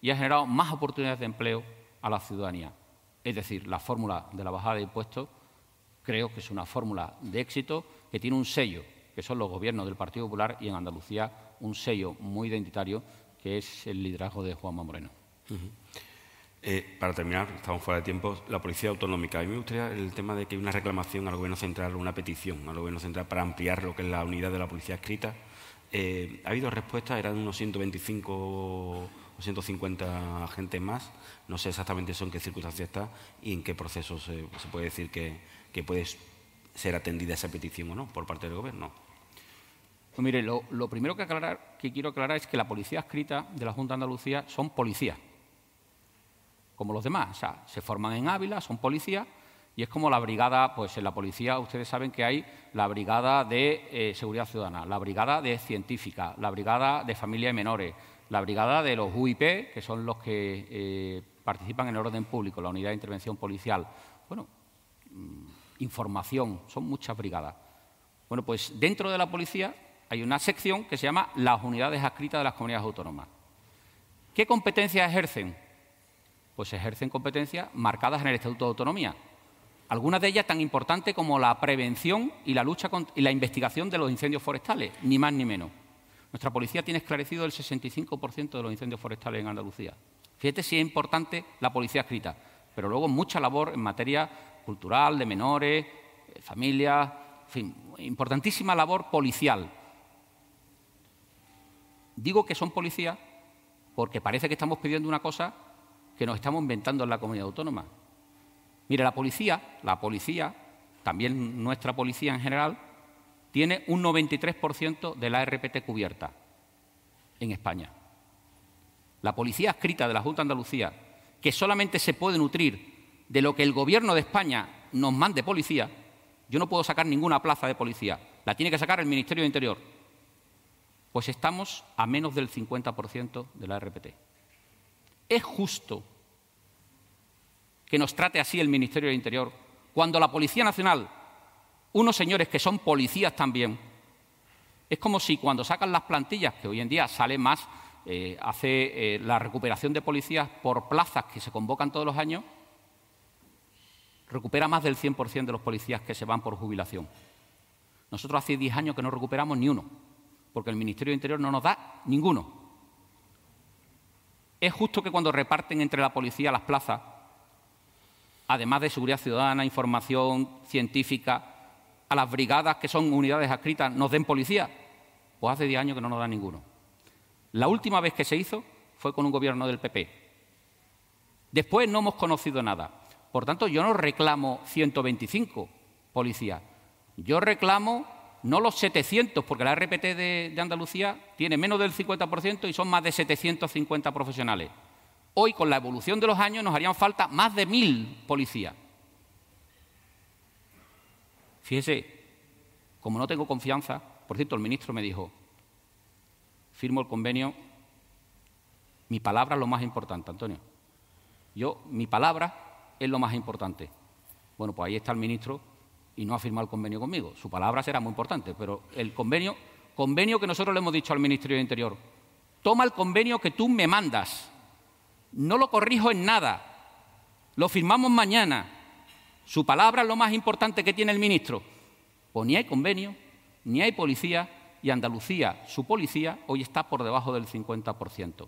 S4: y ha generado más oportunidades de empleo a la ciudadanía. Es decir, la fórmula de la bajada de impuestos creo que es una fórmula de éxito que tiene un sello, que son los gobiernos del Partido Popular y en Andalucía un sello muy identitario que es el liderazgo de Juanma Moreno.
S5: Eh, para terminar, estamos fuera de tiempo, la Policía Autonómica. A mí me gustaría el tema de que hay una reclamación al Gobierno Central, una petición al Gobierno Central para ampliar lo que es la unidad de la Policía escrita. Eh, ¿Ha habido respuesta? ¿Eran unos 125 150 agentes más. No sé exactamente eso en qué circunstancias está y en qué proceso se, puede decir que, puede ser atendida esa petición o no por parte del Gobierno.
S4: Pues mire, lo, primero que, aclarar, que quiero aclarar es que la policía escrita de la Junta de Andalucía son policías, como los demás. O sea, se forman en Ávila, son policías, y es como la brigada, pues en la policía ustedes saben que hay la brigada de eh, seguridad ciudadana, la brigada de científica, la brigada de familia y menores, la brigada de los UIP, que son los que eh, participan en el orden público, la unidad de intervención policial. Bueno, mm, información, son muchas brigadas. Bueno, pues dentro de la policía hay una sección que se llama las unidades adscritas de las comunidades autónomas. ¿Qué competencias ejercen? Pues ejercen competencias marcadas en el Estatuto de Autonomía. Algunas de ellas tan importantes como la prevención y la lucha y la investigación de los incendios forestales, ni más ni menos. Nuestra policía tiene esclarecido el 65% de los incendios forestales en Andalucía. Fíjate si es importante la policía escrita, pero luego mucha labor en materia cultural, de menores, eh, familias, en fin, importantísima labor policial. Digo que son policías porque parece que estamos pidiendo una cosa que nos estamos inventando en la comunidad autónoma. Mire, la policía, la policía, también nuestra policía en general, tiene un 93% de la RPT cubierta en España. La policía escrita de la Junta de Andalucía, que solamente se puede nutrir de lo que el Gobierno de España nos mande policía, yo no puedo sacar ninguna plaza de policía, la tiene que sacar el Ministerio de Interior. Pues estamos a menos del 50% de la RPT. ¿Es justo que nos trate así el Ministerio de Interior cuando la Policía Nacional unos señores que son policías también. Es como si cuando sacan las plantillas, que hoy en día sale más, eh, hace eh, la recuperación de policías por plazas que se convocan todos los años, recupera más del 100% de los policías que se van por jubilación. Nosotros hace 10 años que no recuperamos ni uno, porque el Ministerio de Interior no nos da ninguno. Es justo que cuando reparten entre la policía las plazas, además de seguridad ciudadana, información científica, a las brigadas que son unidades adscritas nos den policía? Pues hace 10 años que no nos dan ninguno. La última vez que se hizo fue con un gobierno del PP. Después no hemos conocido nada. Por tanto, yo no reclamo 125 policías. Yo reclamo no los 700, porque la RPT de, de, Andalucía tiene menos del 50% y son más de 750 profesionales. Hoy, con la evolución de los años, nos harían falta más de mil policías. Fíjese, como no tengo confianza, por cierto, el ministro me dijo, firmo el convenio, mi palabra es lo más importante, Antonio. Yo, mi palabra es lo más importante. Bueno, pues ahí está el ministro y no ha firmado el convenio conmigo. Su palabra será muy importante, pero el convenio, convenio que nosotros le hemos dicho al Ministerio de Interior, toma el convenio que tú me mandas, no lo corrijo en nada, lo firmamos mañana, su palabra es lo más importante que tiene el ministro. Pues ni hay convenio, ni hay policía, y Andalucía, su policía, hoy está por debajo del 50%.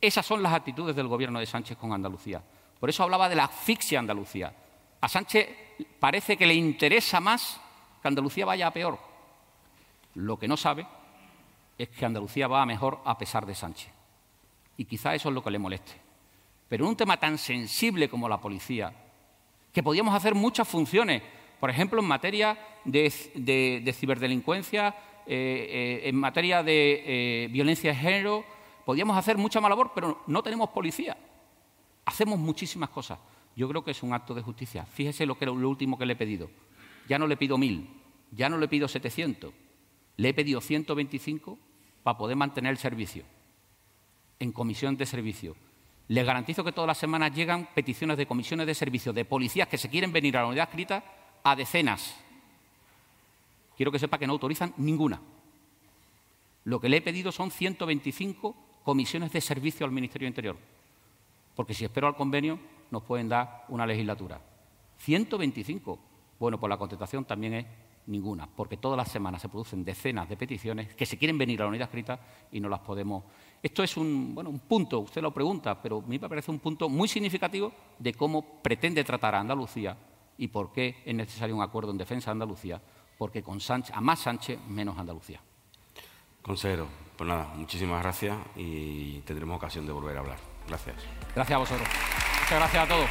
S4: Esas son las actitudes del gobierno de Sánchez con Andalucía. Por eso hablaba de la asfixia Andalucía. A Sánchez parece que le interesa más que Andalucía vaya a peor. Lo que no sabe es que Andalucía va a mejor a pesar de Sánchez. Y quizá eso es lo que le moleste. Pero en un tema tan sensible como la policía, que podíamos hacer muchas funciones, por ejemplo, en materia de, ciberdelincuencia, eh, eh, en materia de eh, violencia de género, podíamos hacer mucha más labor, pero no tenemos policía. Hacemos muchísimas cosas. Yo creo que es un acto de justicia. Fíjese lo, que, lo último que le he pedido. Ya no le pido mil, ya no le pido 700, le he pedido 125 para poder mantener el servicio en comisión de servicio. Les garantizo que todas las semanas llegan peticiones de comisiones de servicio de policías que se quieren venir a la unidad escrita a decenas. Quiero que sepa que no autorizan ninguna. Lo que le he pedido son 125 comisiones de servicio al Ministerio Interior. Porque si espero al convenio, nos pueden dar una legislatura. 125. Bueno, pues la contestación también es ninguna, porque todas las semanas se producen decenas de peticiones que se quieren venir a la unidad escrita y no las podemos esto es un, bueno, un punto, usted lo pregunta, pero a mí me parece un punto muy significativo de cómo pretende tratar a Andalucía y por qué es necesario un acuerdo en defensa de Andalucía, porque con Sánchez, a más Sánchez, menos Andalucía.
S5: Consejero, pues nada, muchísimas gracias y tendremos ocasión de volver a hablar. Gracias.
S4: Gracias a vosotros. Muchas gracias a todos.